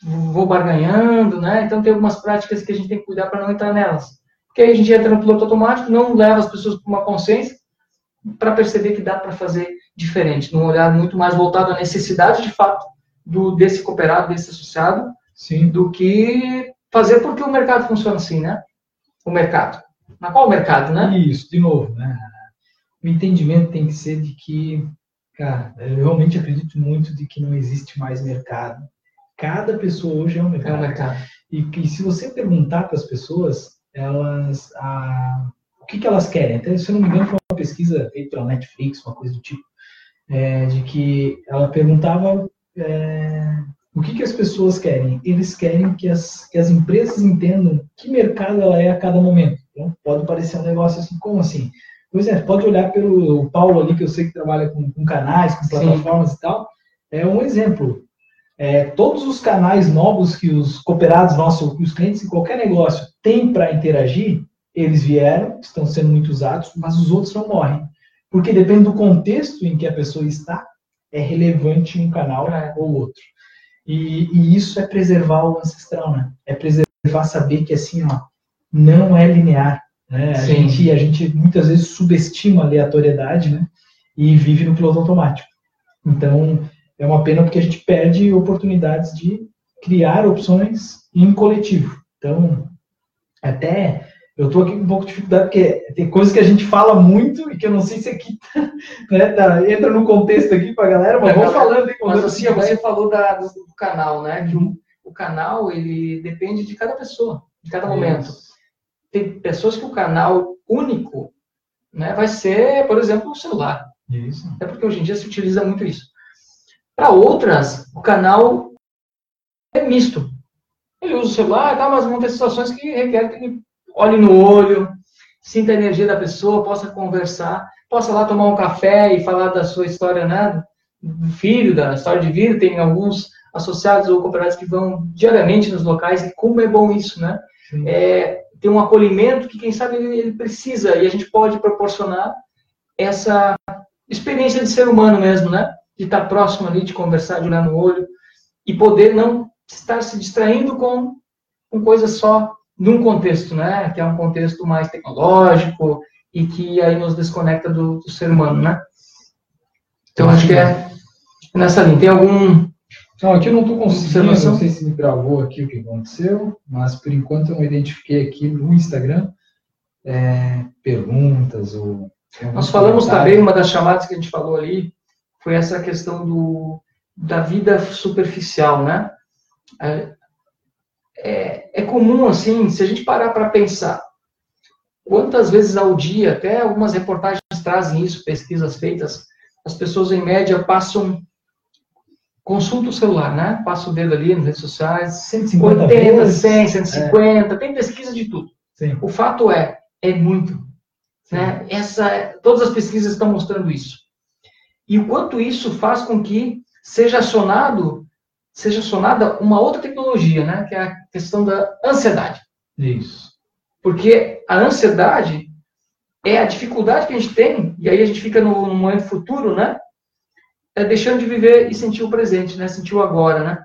vou barganhando, né? Então tem algumas práticas que a gente tem que cuidar para não entrar nelas. Porque aí a gente entra no piloto automático, não leva as pessoas para uma consciência para perceber que dá para fazer diferente, num olhar muito mais voltado à necessidade de fato do desse cooperado, desse associado, Sim. do que fazer porque o mercado funciona assim, né? O mercado. Na qual mercado, né? Isso, de novo, né? O entendimento tem que ser de que, cara, eu realmente acredito muito de que não existe mais mercado Cada pessoa hoje é um mercado. É um mercado. E, e se você perguntar para as pessoas, elas, a, o que, que elas querem? Até, se eu não me engano, foi uma pesquisa feita pela Netflix, uma coisa do tipo, é, de que ela perguntava é, o que, que as pessoas querem. Eles querem que as, que as empresas entendam que mercado ela é a cada momento. Então, pode parecer um negócio assim, como assim? Pois é, pode olhar pelo Paulo ali, que eu sei que trabalha com, com canais, com plataformas Sim. e tal. É um exemplo é, todos os canais novos que os cooperados nossos, os clientes em qualquer negócio têm para interagir, eles vieram, estão sendo muito usados, mas os outros não morrem. Porque depende do contexto em que a pessoa está, é relevante um canal é. ou outro. E, e, isso é preservar o ancestral, né? É preservar saber que assim, ó, não é linear. Né? A, gente, a gente muitas vezes subestima a aleatoriedade, né? E vive no piloto automático. Então, é uma pena porque a gente perde oportunidades de criar opções em coletivo. Então, até eu estou aqui com um pouco de dificuldade, porque tem coisas que a gente fala muito e que eu não sei se aqui né, tá, entra no contexto aqui para a galera, mas vamos falando. Hein, mas assim, você falou da, do, do, canal, né? Que o, o, canal, ele depende de cada pessoa, de cada momento. Isso. Tem pessoas que o canal único né, vai ser, por exemplo, o celular. Isso. É porque hoje em dia se utiliza muito isso. Para outras, o canal é misto. Ele usa o celular, tá, mas vão ter situações que requerem que ele olhe no olho, sinta a energia da pessoa, possa conversar, possa lá tomar um café e falar da sua história, né? Do filho, da história de vida. Tem alguns associados ou cooperados que vão diariamente nos locais, e como é bom isso, né? É, ter um acolhimento que, quem sabe, ele, precisa, e a gente pode proporcionar essa experiência de ser humano mesmo, né? de estar próximo ali, de conversar, de olhar no olho, e poder não estar se distraindo com, com coisas só num contexto, né? Que é um contexto mais tecnológico, e que aí nos desconecta do, do ser humano, né? Então acho que é nessa linha. Tem algum não, aqui eu não estou conseguindo, não sei se me gravou aqui o que aconteceu, mas por enquanto eu não identifiquei aqui no Instagram é, perguntas ou. Nós falamos também, uma das chamadas que a gente falou ali, foi essa questão do, da vida superficial, né? É, é, é comum, assim, se a gente parar para pensar, quantas vezes ao dia, até algumas reportagens trazem isso, pesquisas feitas, as pessoas em média passam consulta o celular, né? Passa o dedo ali nas redes sociais, 150 80, vezes. 100, 150, é. tem pesquisa de tudo. Sim. O fato é, é muito. Né? Essa, todas as pesquisas estão mostrando isso. E o quanto isso faz com que seja acionado, seja acionada uma outra tecnologia, né? Que é a questão da ansiedade. Isso. Porque a ansiedade é a dificuldade que a gente tem, e aí a gente fica no, no momento futuro, né? É deixando de viver e sentir o presente, né? Sentir o agora, né?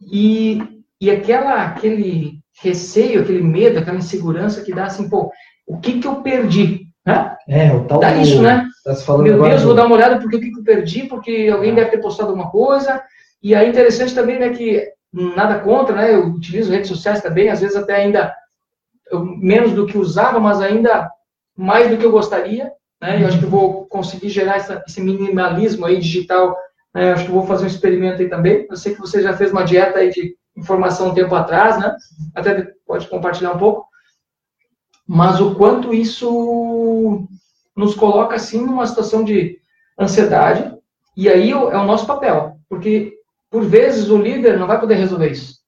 E, e aquela, aquele receio, aquele medo, aquela insegurança que dá assim, pô, o que que eu perdi? Né? É, o tal Dá do, isso, né? Tá Meu Deus, do... vou dar uma olhada porque o que, que eu perdi, porque alguém é. deve ter postado alguma coisa. E aí interessante também, né, que nada contra, né? Eu utilizo redes sociais também, às vezes até ainda eu, menos do que usava, mas ainda mais do que eu gostaria. Né? Eu acho que vou conseguir gerar essa, esse minimalismo aí digital. Né? Eu acho que vou fazer um experimento aí também. Eu sei que você já fez uma dieta aí de informação um tempo atrás, né? Até pode compartilhar um pouco mas o quanto isso nos coloca assim numa situação de ansiedade e aí é o nosso papel, porque por vezes o líder não vai poder resolver isso.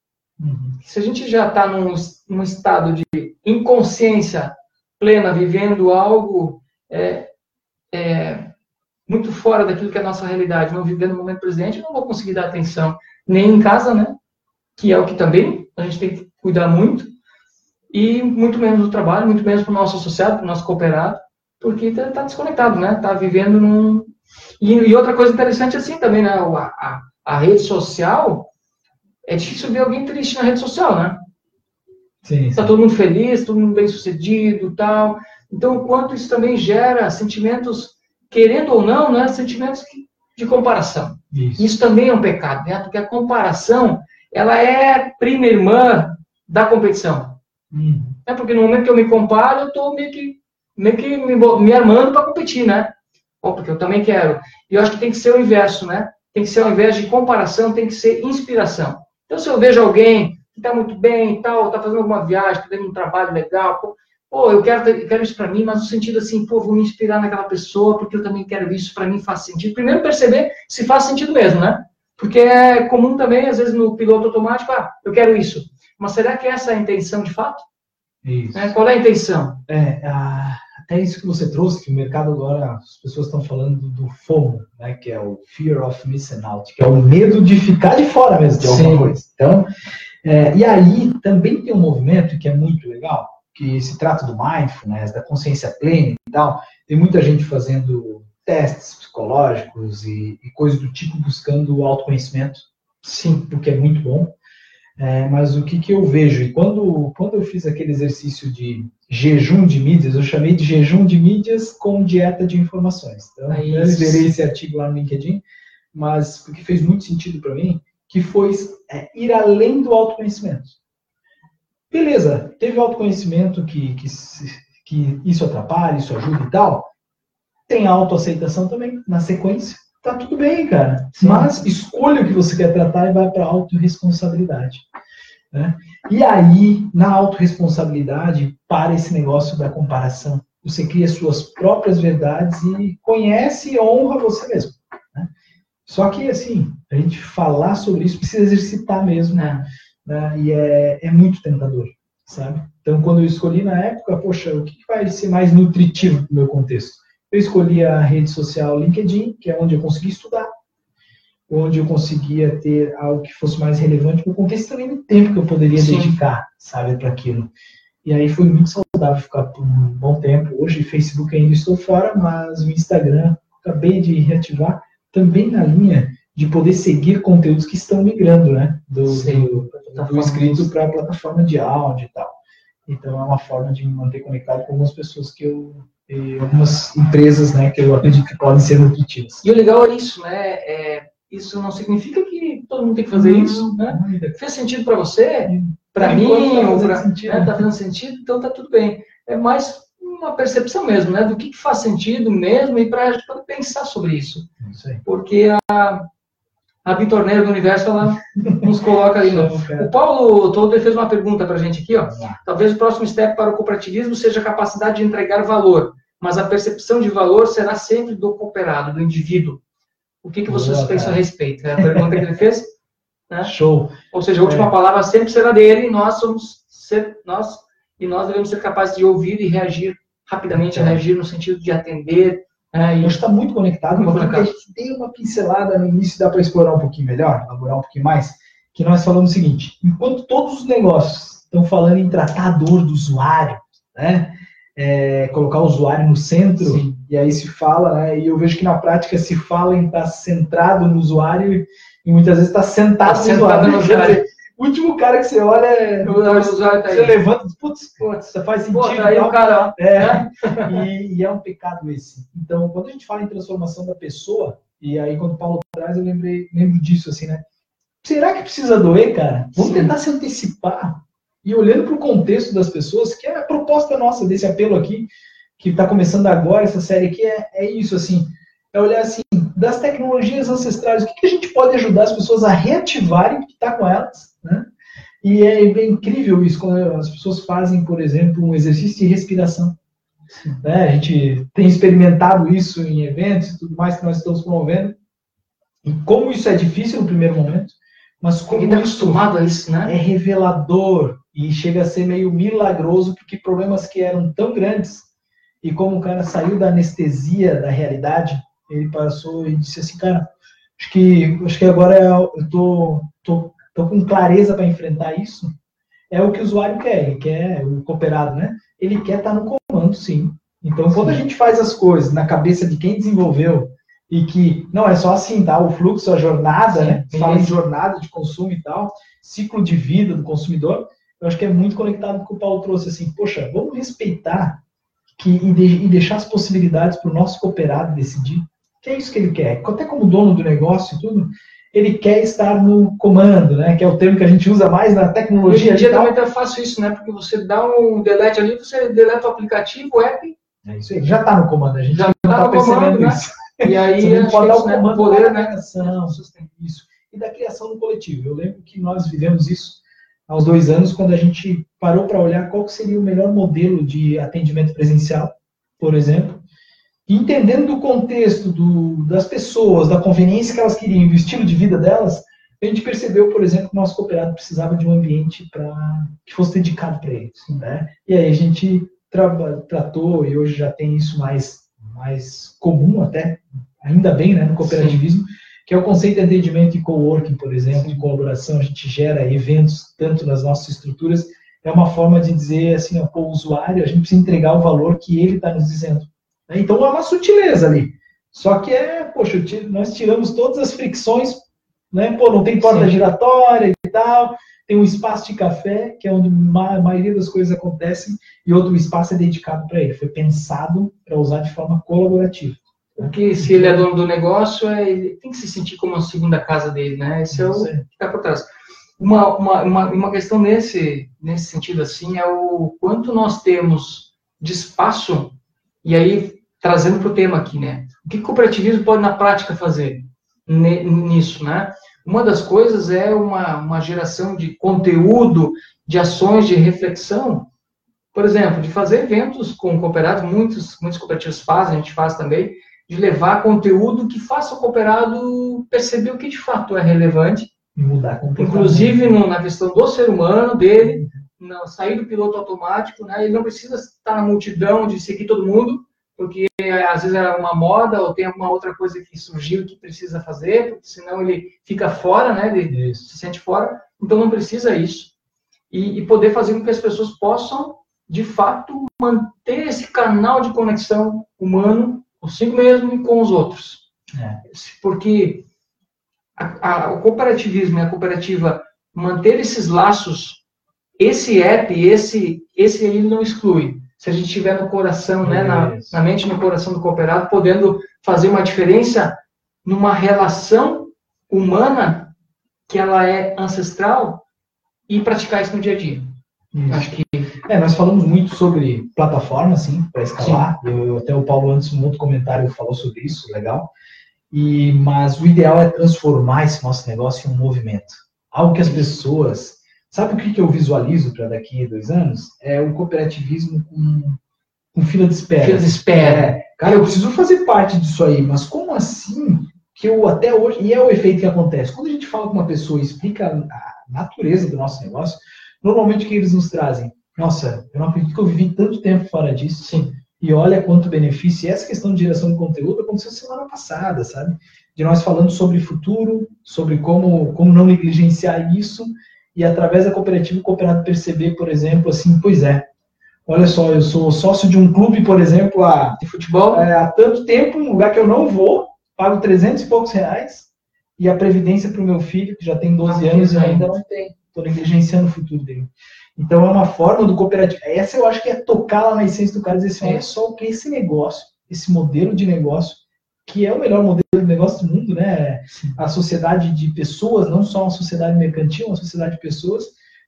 Uhum. Se a gente já está num, num, estado de inconsciência plena, vivendo algo é, é, muito fora daquilo que é a nossa realidade, não vivendo o momento presente, eu não vou conseguir dar atenção nem em casa, né? Que é o que também a gente tem que cuidar muito, e muito menos do trabalho, muito menos para o nosso associado, para o nosso cooperado, porque está tá desconectado, né? Está vivendo num. E, e, outra coisa interessante assim também, né? A, a, a, rede social, é difícil ver alguém triste na rede social, né? Sim. Está todo mundo feliz, todo mundo bem sucedido tal. Então, o quanto isso também gera sentimentos, querendo ou não, né? Sentimentos de comparação. Isso. isso também é um pecado, né? Porque a comparação, ela é prima irmã da competição. Uhum. É porque no momento que eu me comparo, eu estou meio que, meio que me, me armando para competir, né? Ou porque eu também quero. E eu acho que tem que ser o inverso, né? Tem que ser ao invés de comparação, tem que ser inspiração. Então, se eu vejo alguém que está muito bem e tal, está fazendo alguma viagem, está fazendo um trabalho legal, pô, eu quero, eu quero isso para mim, mas no sentido assim, pô, vou me inspirar naquela pessoa, porque eu também quero isso, para mim faz sentido. Primeiro, perceber se faz sentido mesmo, né? Porque é comum também, às vezes, no piloto automático, ah, eu quero isso. Mas será que essa é a intenção de fato? Isso. É, qual é a intenção? É, a, até isso que você trouxe, que o mercado agora, as pessoas estão falando do FOMO, né, que é o Fear of Missing Out, que é o medo de ficar de fora mesmo de alguma Sim. coisa. Então, é, e aí também tem um movimento que é muito legal, que se trata do mindfulness, da consciência plena e tal. Tem muita gente fazendo testes psicológicos e, e coisas do tipo buscando o autoconhecimento. Sim, o que é muito bom. É, mas o que, que eu vejo? E quando, quando eu fiz aquele exercício de jejum de mídias, eu chamei de jejum de mídias com dieta de informações. Então, é eu verei esse artigo lá no LinkedIn, mas porque fez muito sentido para mim, que foi é, ir além do autoconhecimento. Beleza, teve autoconhecimento que, que, que isso atrapalha, isso ajuda e tal. Tem autoaceitação também, na sequência tá tudo bem, cara. Sim. Mas escolha o que você quer tratar e vai para a autorresponsabilidade. Né? E aí, na autorresponsabilidade, para esse negócio da comparação. Você cria suas próprias verdades e conhece e honra você mesmo. Né? Só que, assim, a gente falar sobre isso precisa exercitar mesmo. Né? Né? E é, é muito tentador, sabe? Então, quando eu escolhi na época, poxa, o que vai ser mais nutritivo no meu contexto? Eu escolhi a rede social LinkedIn, que é onde eu consegui estudar, onde eu conseguia ter algo que fosse mais relevante no contexto também do tempo que eu poderia Sim. dedicar, sabe, para aquilo. E aí foi muito saudável ficar por um bom tempo. Hoje, Facebook ainda estou fora, mas o Instagram acabei de reativar também na linha de poder seguir conteúdos que estão migrando, né, do, do, do escrito para a plataforma de áudio e tal. Então é uma forma de me manter conectado com algumas pessoas que eu algumas empresas, né, que eu acredito que podem ser nutritivas. E o legal é isso, né? É, isso não significa que todo mundo tem que fazer Hum, isso, né? Fez sentido para você, para Por mim, tá ou fazendo pra, sentido. né, tá fazendo sentido, então tá tudo bem. É mais uma percepção mesmo, né? Do que, que faz sentido mesmo e para pensar sobre isso. Isso. Porque a, a Bitorneira do Universo, ela nos coloca ali O Paulo Todo fez uma pergunta para a gente aqui, ó. Talvez o próximo step para o cooperativismo seja a capacidade de entregar valor, mas a percepção de valor será sempre do cooperado, do indivíduo. O que, que vocês Boa, pensam a cara. respeito? É a pergunta que ele fez? Né? Show. Ou seja, a última É. palavra sempre será dele e nós somos ser, nós e nós devemos ser capazes de ouvir e reagir rapidamente, É. reagir no sentido de atender. Né, e- Hoje está muito conectado, Muito conectado. a gente tem uma pincelada no início, dá para explorar um pouquinho melhor, elaborar um pouquinho mais, que nós falamos o seguinte, enquanto todos os negócios estão falando em tratar a dor do usuário, né, é, colocar o usuário no centro, Sim. e aí se fala, né, e eu vejo que na prática se fala em estar centrado no usuário e muitas vezes está sentado, Tá no sentado usuário. no usuário. o último cara que você olha, é- o tá você aí. levanta e diz, putz, putz, isso faz sentido. Pô, tá aí tal. o cara, ó. É, e, e é um pecado esse. Então, quando a gente fala em transformação da pessoa, e aí quando o Paulo traz, eu lembrei, lembro disso, assim, né? Será que precisa doer, cara? Vamos Sim. tentar se antecipar. E olhando para o contexto das pessoas, que é a proposta nossa desse apelo aqui, que está começando agora, essa série aqui, é, é isso, assim, é olhar assim, das tecnologias ancestrais, o que, que a gente pode ajudar as pessoas a reativarem o que está com elas, né? E é bem incrível isso, quando as pessoas fazem, por exemplo, um exercício de respiração. Né? A gente tem experimentado isso em eventos e tudo mais que nós estamos promovendo. E como isso é difícil no primeiro momento, mas como está acostumado a isso, né? é revelador e chega a ser meio milagroso, porque problemas que eram tão grandes, e como o cara saiu da anestesia da realidade, ele passou e disse assim, cara, acho que, acho que agora eu tô, tô, tô com clareza para enfrentar isso. É o que o usuário quer, ele quer, o cooperado, né? Ele quer estar no comando, sim. Então, quando a gente faz as coisas na cabeça de quem desenvolveu, e que não é só assim, tá? O fluxo, a jornada, Sim, né? sim. Fala em jornada de consumo e tal, ciclo de vida do consumidor, eu acho que é muito conectado com o que o Paulo trouxe, assim, poxa, vamos respeitar que, e, de- e deixar as possibilidades para o nosso cooperado decidir, que é isso que ele quer. Até como dono do negócio e tudo, ele quer estar no comando, né? Que é o termo que a gente usa mais na Hoje tecnologia em dia também tá fácil isso, né? Porque você dá um delete ali, você deleta o aplicativo, o app, É isso aí, já está no comando, a gente Já não tá está no percebendo comando, né? isso. e aí Você acho pode que dar o né? comando poder, da né? isso. E da criação do coletivo. Eu lembro que nós vivemos isso há uns dois anos, quando a gente parou para olhar qual seria o melhor modelo de atendimento presencial, por exemplo, entendendo do contexto do, das pessoas, da conveniência que elas queriam, do estilo de vida delas, a gente percebeu, por exemplo, que o nosso cooperado precisava de um ambiente para que fosse dedicado para eles. Né? E aí a gente traba- tratou, e hoje já tem isso mais, mais comum até, ainda bem, né, no cooperativismo, que é o conceito de atendimento e coworking, por exemplo, de colaboração. A gente gera eventos tanto nas nossas estruturas. É uma forma de dizer assim, ó, pô, o usuário, a gente precisa entregar o valor que ele está nos dizendo. Né? Então é uma sutileza ali. Só que é, poxa, nós tiramos todas as fricções, né? Pô, não tem porta Sim. giratória e tal, tem um espaço de café, que é onde a maioria das coisas acontecem, e outro espaço é dedicado para ele. Foi pensado para usar de forma colaborativa. Porque se ele é dono do negócio, é, ele tem que se sentir como a segunda casa dele, né? Esse é o que está por trás. Uma, uma, uma, uma questão nesse, nesse sentido, assim, é o quanto nós temos de espaço, e aí, trazendo para o tema aqui, né? O que o cooperativismo pode, na prática, fazer nisso, né? Uma das coisas é uma, uma geração de conteúdo, de ações de reflexão, por exemplo, de fazer eventos com cooperados, muitos, muitos cooperativos fazem, a gente faz também, de levar conteúdo que faça o cooperado perceber o que de fato é relevante, mudar inclusive no- na questão do ser humano, dele, não, sair do piloto automático, né? ele não precisa estar na multidão de seguir todo mundo, porque às vezes é uma moda ou tem alguma outra coisa que surgiu que precisa fazer, porque senão ele fica fora, né? Ele se sente fora, então não precisa isso. E, e poder fazer com que as pessoas possam, de fato, manter esse canal de conexão humano consigo mesmo e com os outros. É. Porque a- a- o cooperativismo e a cooperativa manter esses laços, esse app, esse, esse aí não exclui. Se a gente estiver no coração, né, na, na mente no coração do cooperado, podendo fazer uma diferença numa relação humana que ela é ancestral e praticar isso no dia a dia. Isso. Acho que é, nós falamos muito sobre plataforma, sim, para escalar. Eu, até o Paulo antes no outro comentário falou sobre isso, legal. E mas o ideal é transformar esse nosso negócio em um movimento, algo que as pessoas Sabe o que, que eu visualizo para daqui a dois anos? É o cooperativismo com, com fila de espera. Fila de espera. É, cara, eu preciso fazer parte disso aí, mas como assim que eu até hoje. E é o efeito que acontece. Quando a gente fala com uma pessoa e explica a natureza do nosso negócio, normalmente o que eles nos trazem? Nossa, eu não acredito que eu vivi tanto tempo fora disso. Sim. E olha quanto benefício. E essa questão de geração de conteúdo aconteceu semana passada, sabe? De nós falando sobre futuro, sobre como, como não negligenciar isso e através da cooperativa o cooperado perceber, por exemplo, assim, pois é, olha só, eu sou sócio de um clube, por exemplo, há, de futebol, é, há tanto tempo, um lugar que eu não vou, pago 300 e poucos reais, e a previdência para o meu filho, que já tem 12 ah, anos e ainda não tem, estou negligenciando o futuro dele. Então é uma forma do cooperativo. Essa eu acho que é tocar lá na essência do cara e dizer assim, olha só o que é esse negócio, esse modelo de negócio que é o melhor modelo de negócio do mundo, né? A sociedade de pessoas, não só uma sociedade mercantil, uma sociedade de pessoas.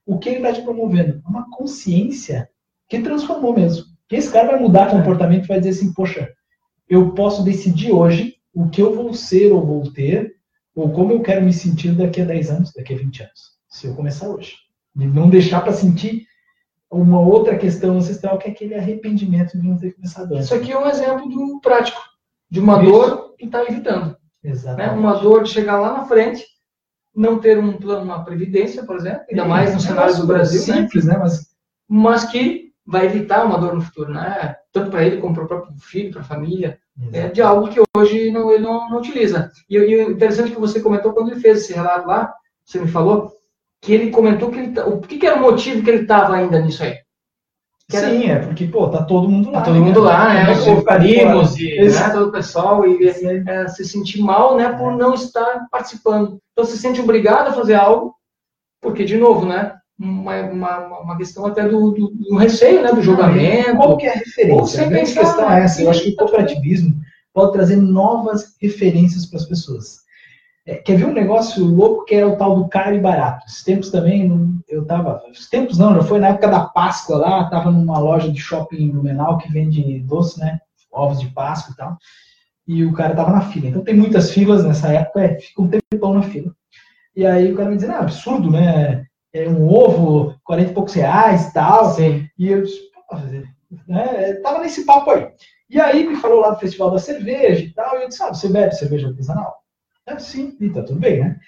O que ele está te promovendo? Uma consciência que transformou mesmo. Que esse cara vai mudar comportamento e vai dizer assim, poxa, eu posso decidir hoje o que eu vou ser ou vou ter, ou como eu quero me sentir daqui a 10 anos, daqui a 20 anos, se eu começar hoje. E não deixar para sentir uma outra questão ancestral, que é aquele arrependimento de não ter começado antes. Isso aqui é um exemplo do prático de uma Isso. dor que está evitando. Exatamente. Né? Uma dor de chegar lá na frente, não ter um plano, uma previdência, por exemplo, ainda mais no é cenário do Brasil, né? simples, né? Mas, mas que vai evitar uma dor no futuro, né? Tanto para ele como para o próprio filho, para a família, é, de algo que hoje não, ele não, não utiliza. E, e interessante que você comentou quando ele fez esse relato lá, você me falou que ele comentou que ele, tá, o que, que era o motivo que ele estava ainda nisso aí. Sim, é porque, pô, tá todo mundo lá. Tá todo mundo né? lá, né? Os e né, todo o pessoal, e é, se sentir mal, né, por não estar participando. Então, se sente obrigado a fazer algo, porque, de novo, né, uma, uma, uma questão até do, do, do receio, né, do julgamento. Qual que é a referência? A grande questão é essa. Eu acho que o cooperativismo pode trazer novas referências para as pessoas. É, quer ver um negócio louco que é o tal do caro e barato? Esses tempos também, eu tava. Os tempos não, já foi na época da Páscoa lá, tava numa loja de shopping em Blumenau que vende doce, né? Ovos de Páscoa e tal. E o cara tava na fila. Então tem muitas filas nessa época, é, fica um tempão na fila. E aí o cara me dizendo, ah, absurdo, né? É um ovo, 40 e poucos reais e tal. Sim. E eu disse, né? Tava nesse papo aí. E aí me falou lá do Festival da Cerveja e tal, e eu disse, ah, você bebe cerveja artesanal? É, sim, e tá tudo bem, né?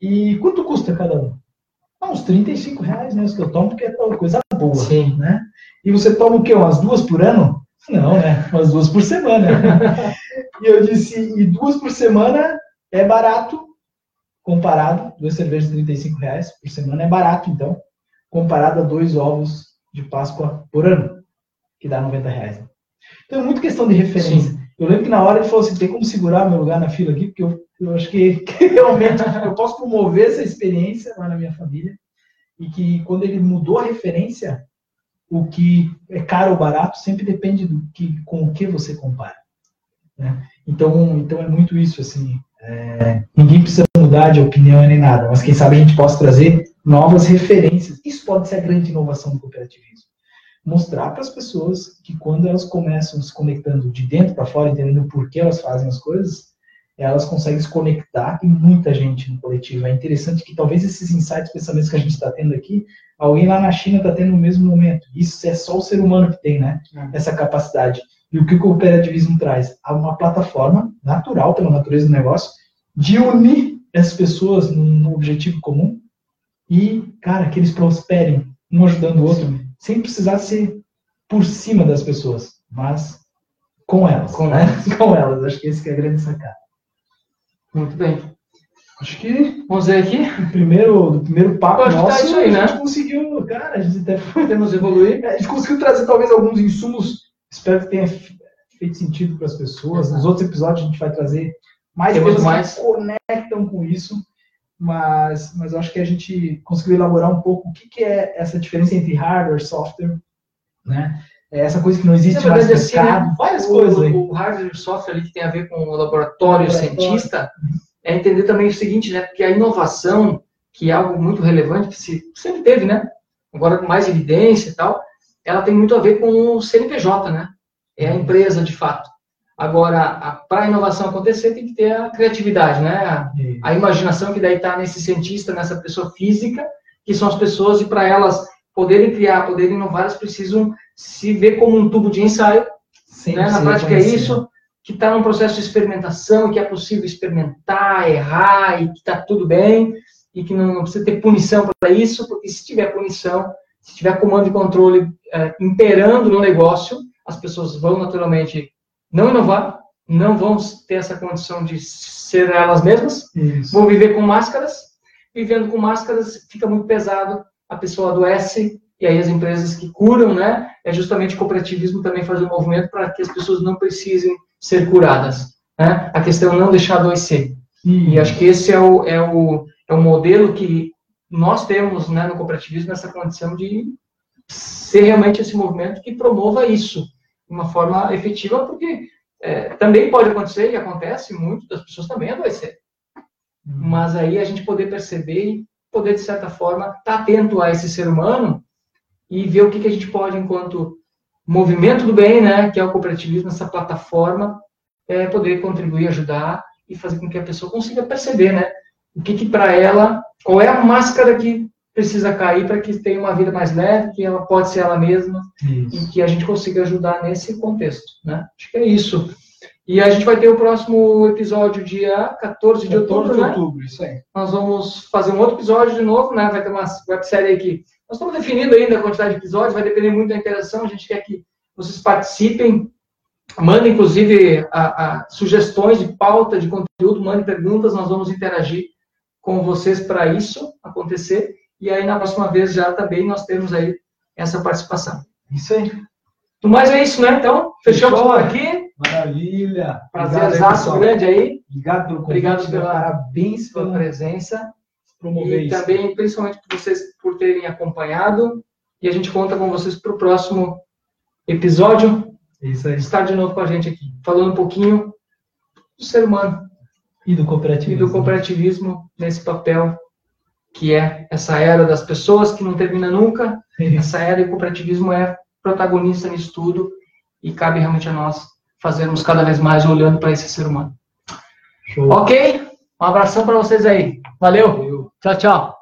E quanto custa cada um? Ah, uns 35 reais, né? Os que eu tomo, porque é coisa boa, sim. né? E você toma o quê? Umas duas por ano? Não, né? Umas duas por semana. e eu disse, e duas por semana é barato, comparado, duas cervejas de 35 reais por semana é barato, então, comparado a dois ovos de Páscoa por ano, que dá 90 reais. Então, é muito questão de referência. Sim. Eu lembro que na hora ele falou assim, tem como segurar meu lugar na fila aqui, porque eu, eu acho que, que, realmente eu posso promover essa experiência lá na minha família, e que quando ele mudou a referência, o que é caro ou barato sempre depende do que, com o que você compara. Né? Então, então é muito isso, assim, é, ninguém precisa mudar de opinião nem nada, mas quem sabe a gente possa trazer novas referências. Isso pode ser a grande inovação do cooperativismo mostrar para as pessoas que quando elas começam se conectando de dentro para fora, entendendo por que elas fazem as coisas, elas conseguem se conectar e muita gente no coletivo. É interessante que talvez esses insights, pensamentos que a gente está tendo aqui, alguém lá na China está tendo no mesmo momento. Isso é só o ser humano que tem, né? É. Essa capacidade. E o que o cooperativismo traz? Uma plataforma natural, pela natureza do negócio, de unir as pessoas num objetivo comum e, cara, que eles prosperem, um ajudando o outro sem precisar ser por cima das pessoas, mas com elas. Com, né? com elas. Acho que esse que é a grande sacada. Muito bem. Acho que vamos ver aqui. O primeiro, do primeiro papo acho nosso, que tá isso aí, né? a gente conseguiu, cara, a gente até podemos evoluir. A gente conseguiu trazer talvez alguns insumos. Espero que tenha feito sentido para as pessoas. Nos outros episódios a gente vai trazer mais coisas mais. que conectam com isso mas, mas eu acho que a gente conseguiu elaborar um pouco o que, que é essa diferença entre hardware e software, né? é essa coisa que não existe mais assim, mercado, né, várias o, coisas aí. o hardware e o software ali que tem a ver com o laboratório, Laboratório. cientista, é entender também o seguinte, né? Porque a inovação, que é algo muito relevante, que se, sempre teve, né? Agora com mais evidência e tal, ela tem muito a ver com o CNPJ, né? É a empresa, de fato. Agora, para a inovação acontecer, tem que ter a criatividade, né? A, a imaginação que daí está nesse cientista, nessa pessoa física, que são as pessoas, e para elas poderem criar, poderem inovar, elas precisam se ver como um tubo de ensaio, Sem né? Na prática é isso, que está num processo de experimentação, que é possível experimentar, errar, e que está tudo bem, e que não precisa ter punição para isso, porque se tiver punição, se tiver comando e controle eh, imperando no negócio, as pessoas vão naturalmente não inovar, não vão ter essa condição de ser elas mesmas, Isso. vão viver com máscaras, vivendo com máscaras fica muito pesado, a pessoa adoece, e aí as empresas que curam, né, é justamente o cooperativismo também fazer um movimento para que as pessoas não precisem ser curadas, né, a questão é não deixar adoecer, e acho que esse é o, é o, é o modelo que nós temos, né, no cooperativismo, essa condição de ser realmente esse movimento que promova isso uma forma efetiva, porque é, também pode acontecer, e acontece muito, das pessoas também adoecer. Mas aí a gente poder perceber e poder, de certa forma, estar atento a esse ser humano e ver o que, que a gente pode, enquanto movimento do bem, né, que é o cooperativismo, essa plataforma, é, poder contribuir, ajudar e fazer com que a pessoa consiga perceber, né, o que que para ela, qual é a máscara que precisa cair para que tenha uma vida mais leve, que ela pode ser ela mesma e Isso. que a gente consiga ajudar nesse contexto, né? Acho que é isso. E a gente vai ter o próximo episódio dia 14 de outubro, 14 de né? outubro, isso aí. Nós vamos fazer um outro episódio de novo, né? Vai ter uma websérie aí que nós estamos definindo ainda a quantidade de episódios, vai depender muito da interação. A gente quer que vocês participem, mandem inclusive a, a sugestões de pauta, de conteúdo, mandem perguntas, nós vamos interagir com vocês para isso acontecer. E aí na próxima vez já também nós temos aí essa participação. Isso aí. No mais é isso, né? Então, fechamos Fechou. por aqui. Maravilha. Prazer Obrigado aí, exato pessoal. grande aí. Obrigado pelo convite. Obrigado pela- Parabéns Pela pela presença. promover E isso. também, principalmente, por vocês por terem acompanhado. E a gente conta com vocês para o próximo episódio. Isso aí. Estar de novo com a gente aqui, falando um pouquinho do ser humano E do e cooperativismo. do cooperativismo nesse papel que é essa era das pessoas que não termina nunca. Essa era e o cooperativismo é protagonista nisso tudo e cabe realmente a nós fazermos cada vez mais olhando para esse ser humano. Show. Ok? Um abração para vocês aí. Valeu. Valeu. Tchau, tchau.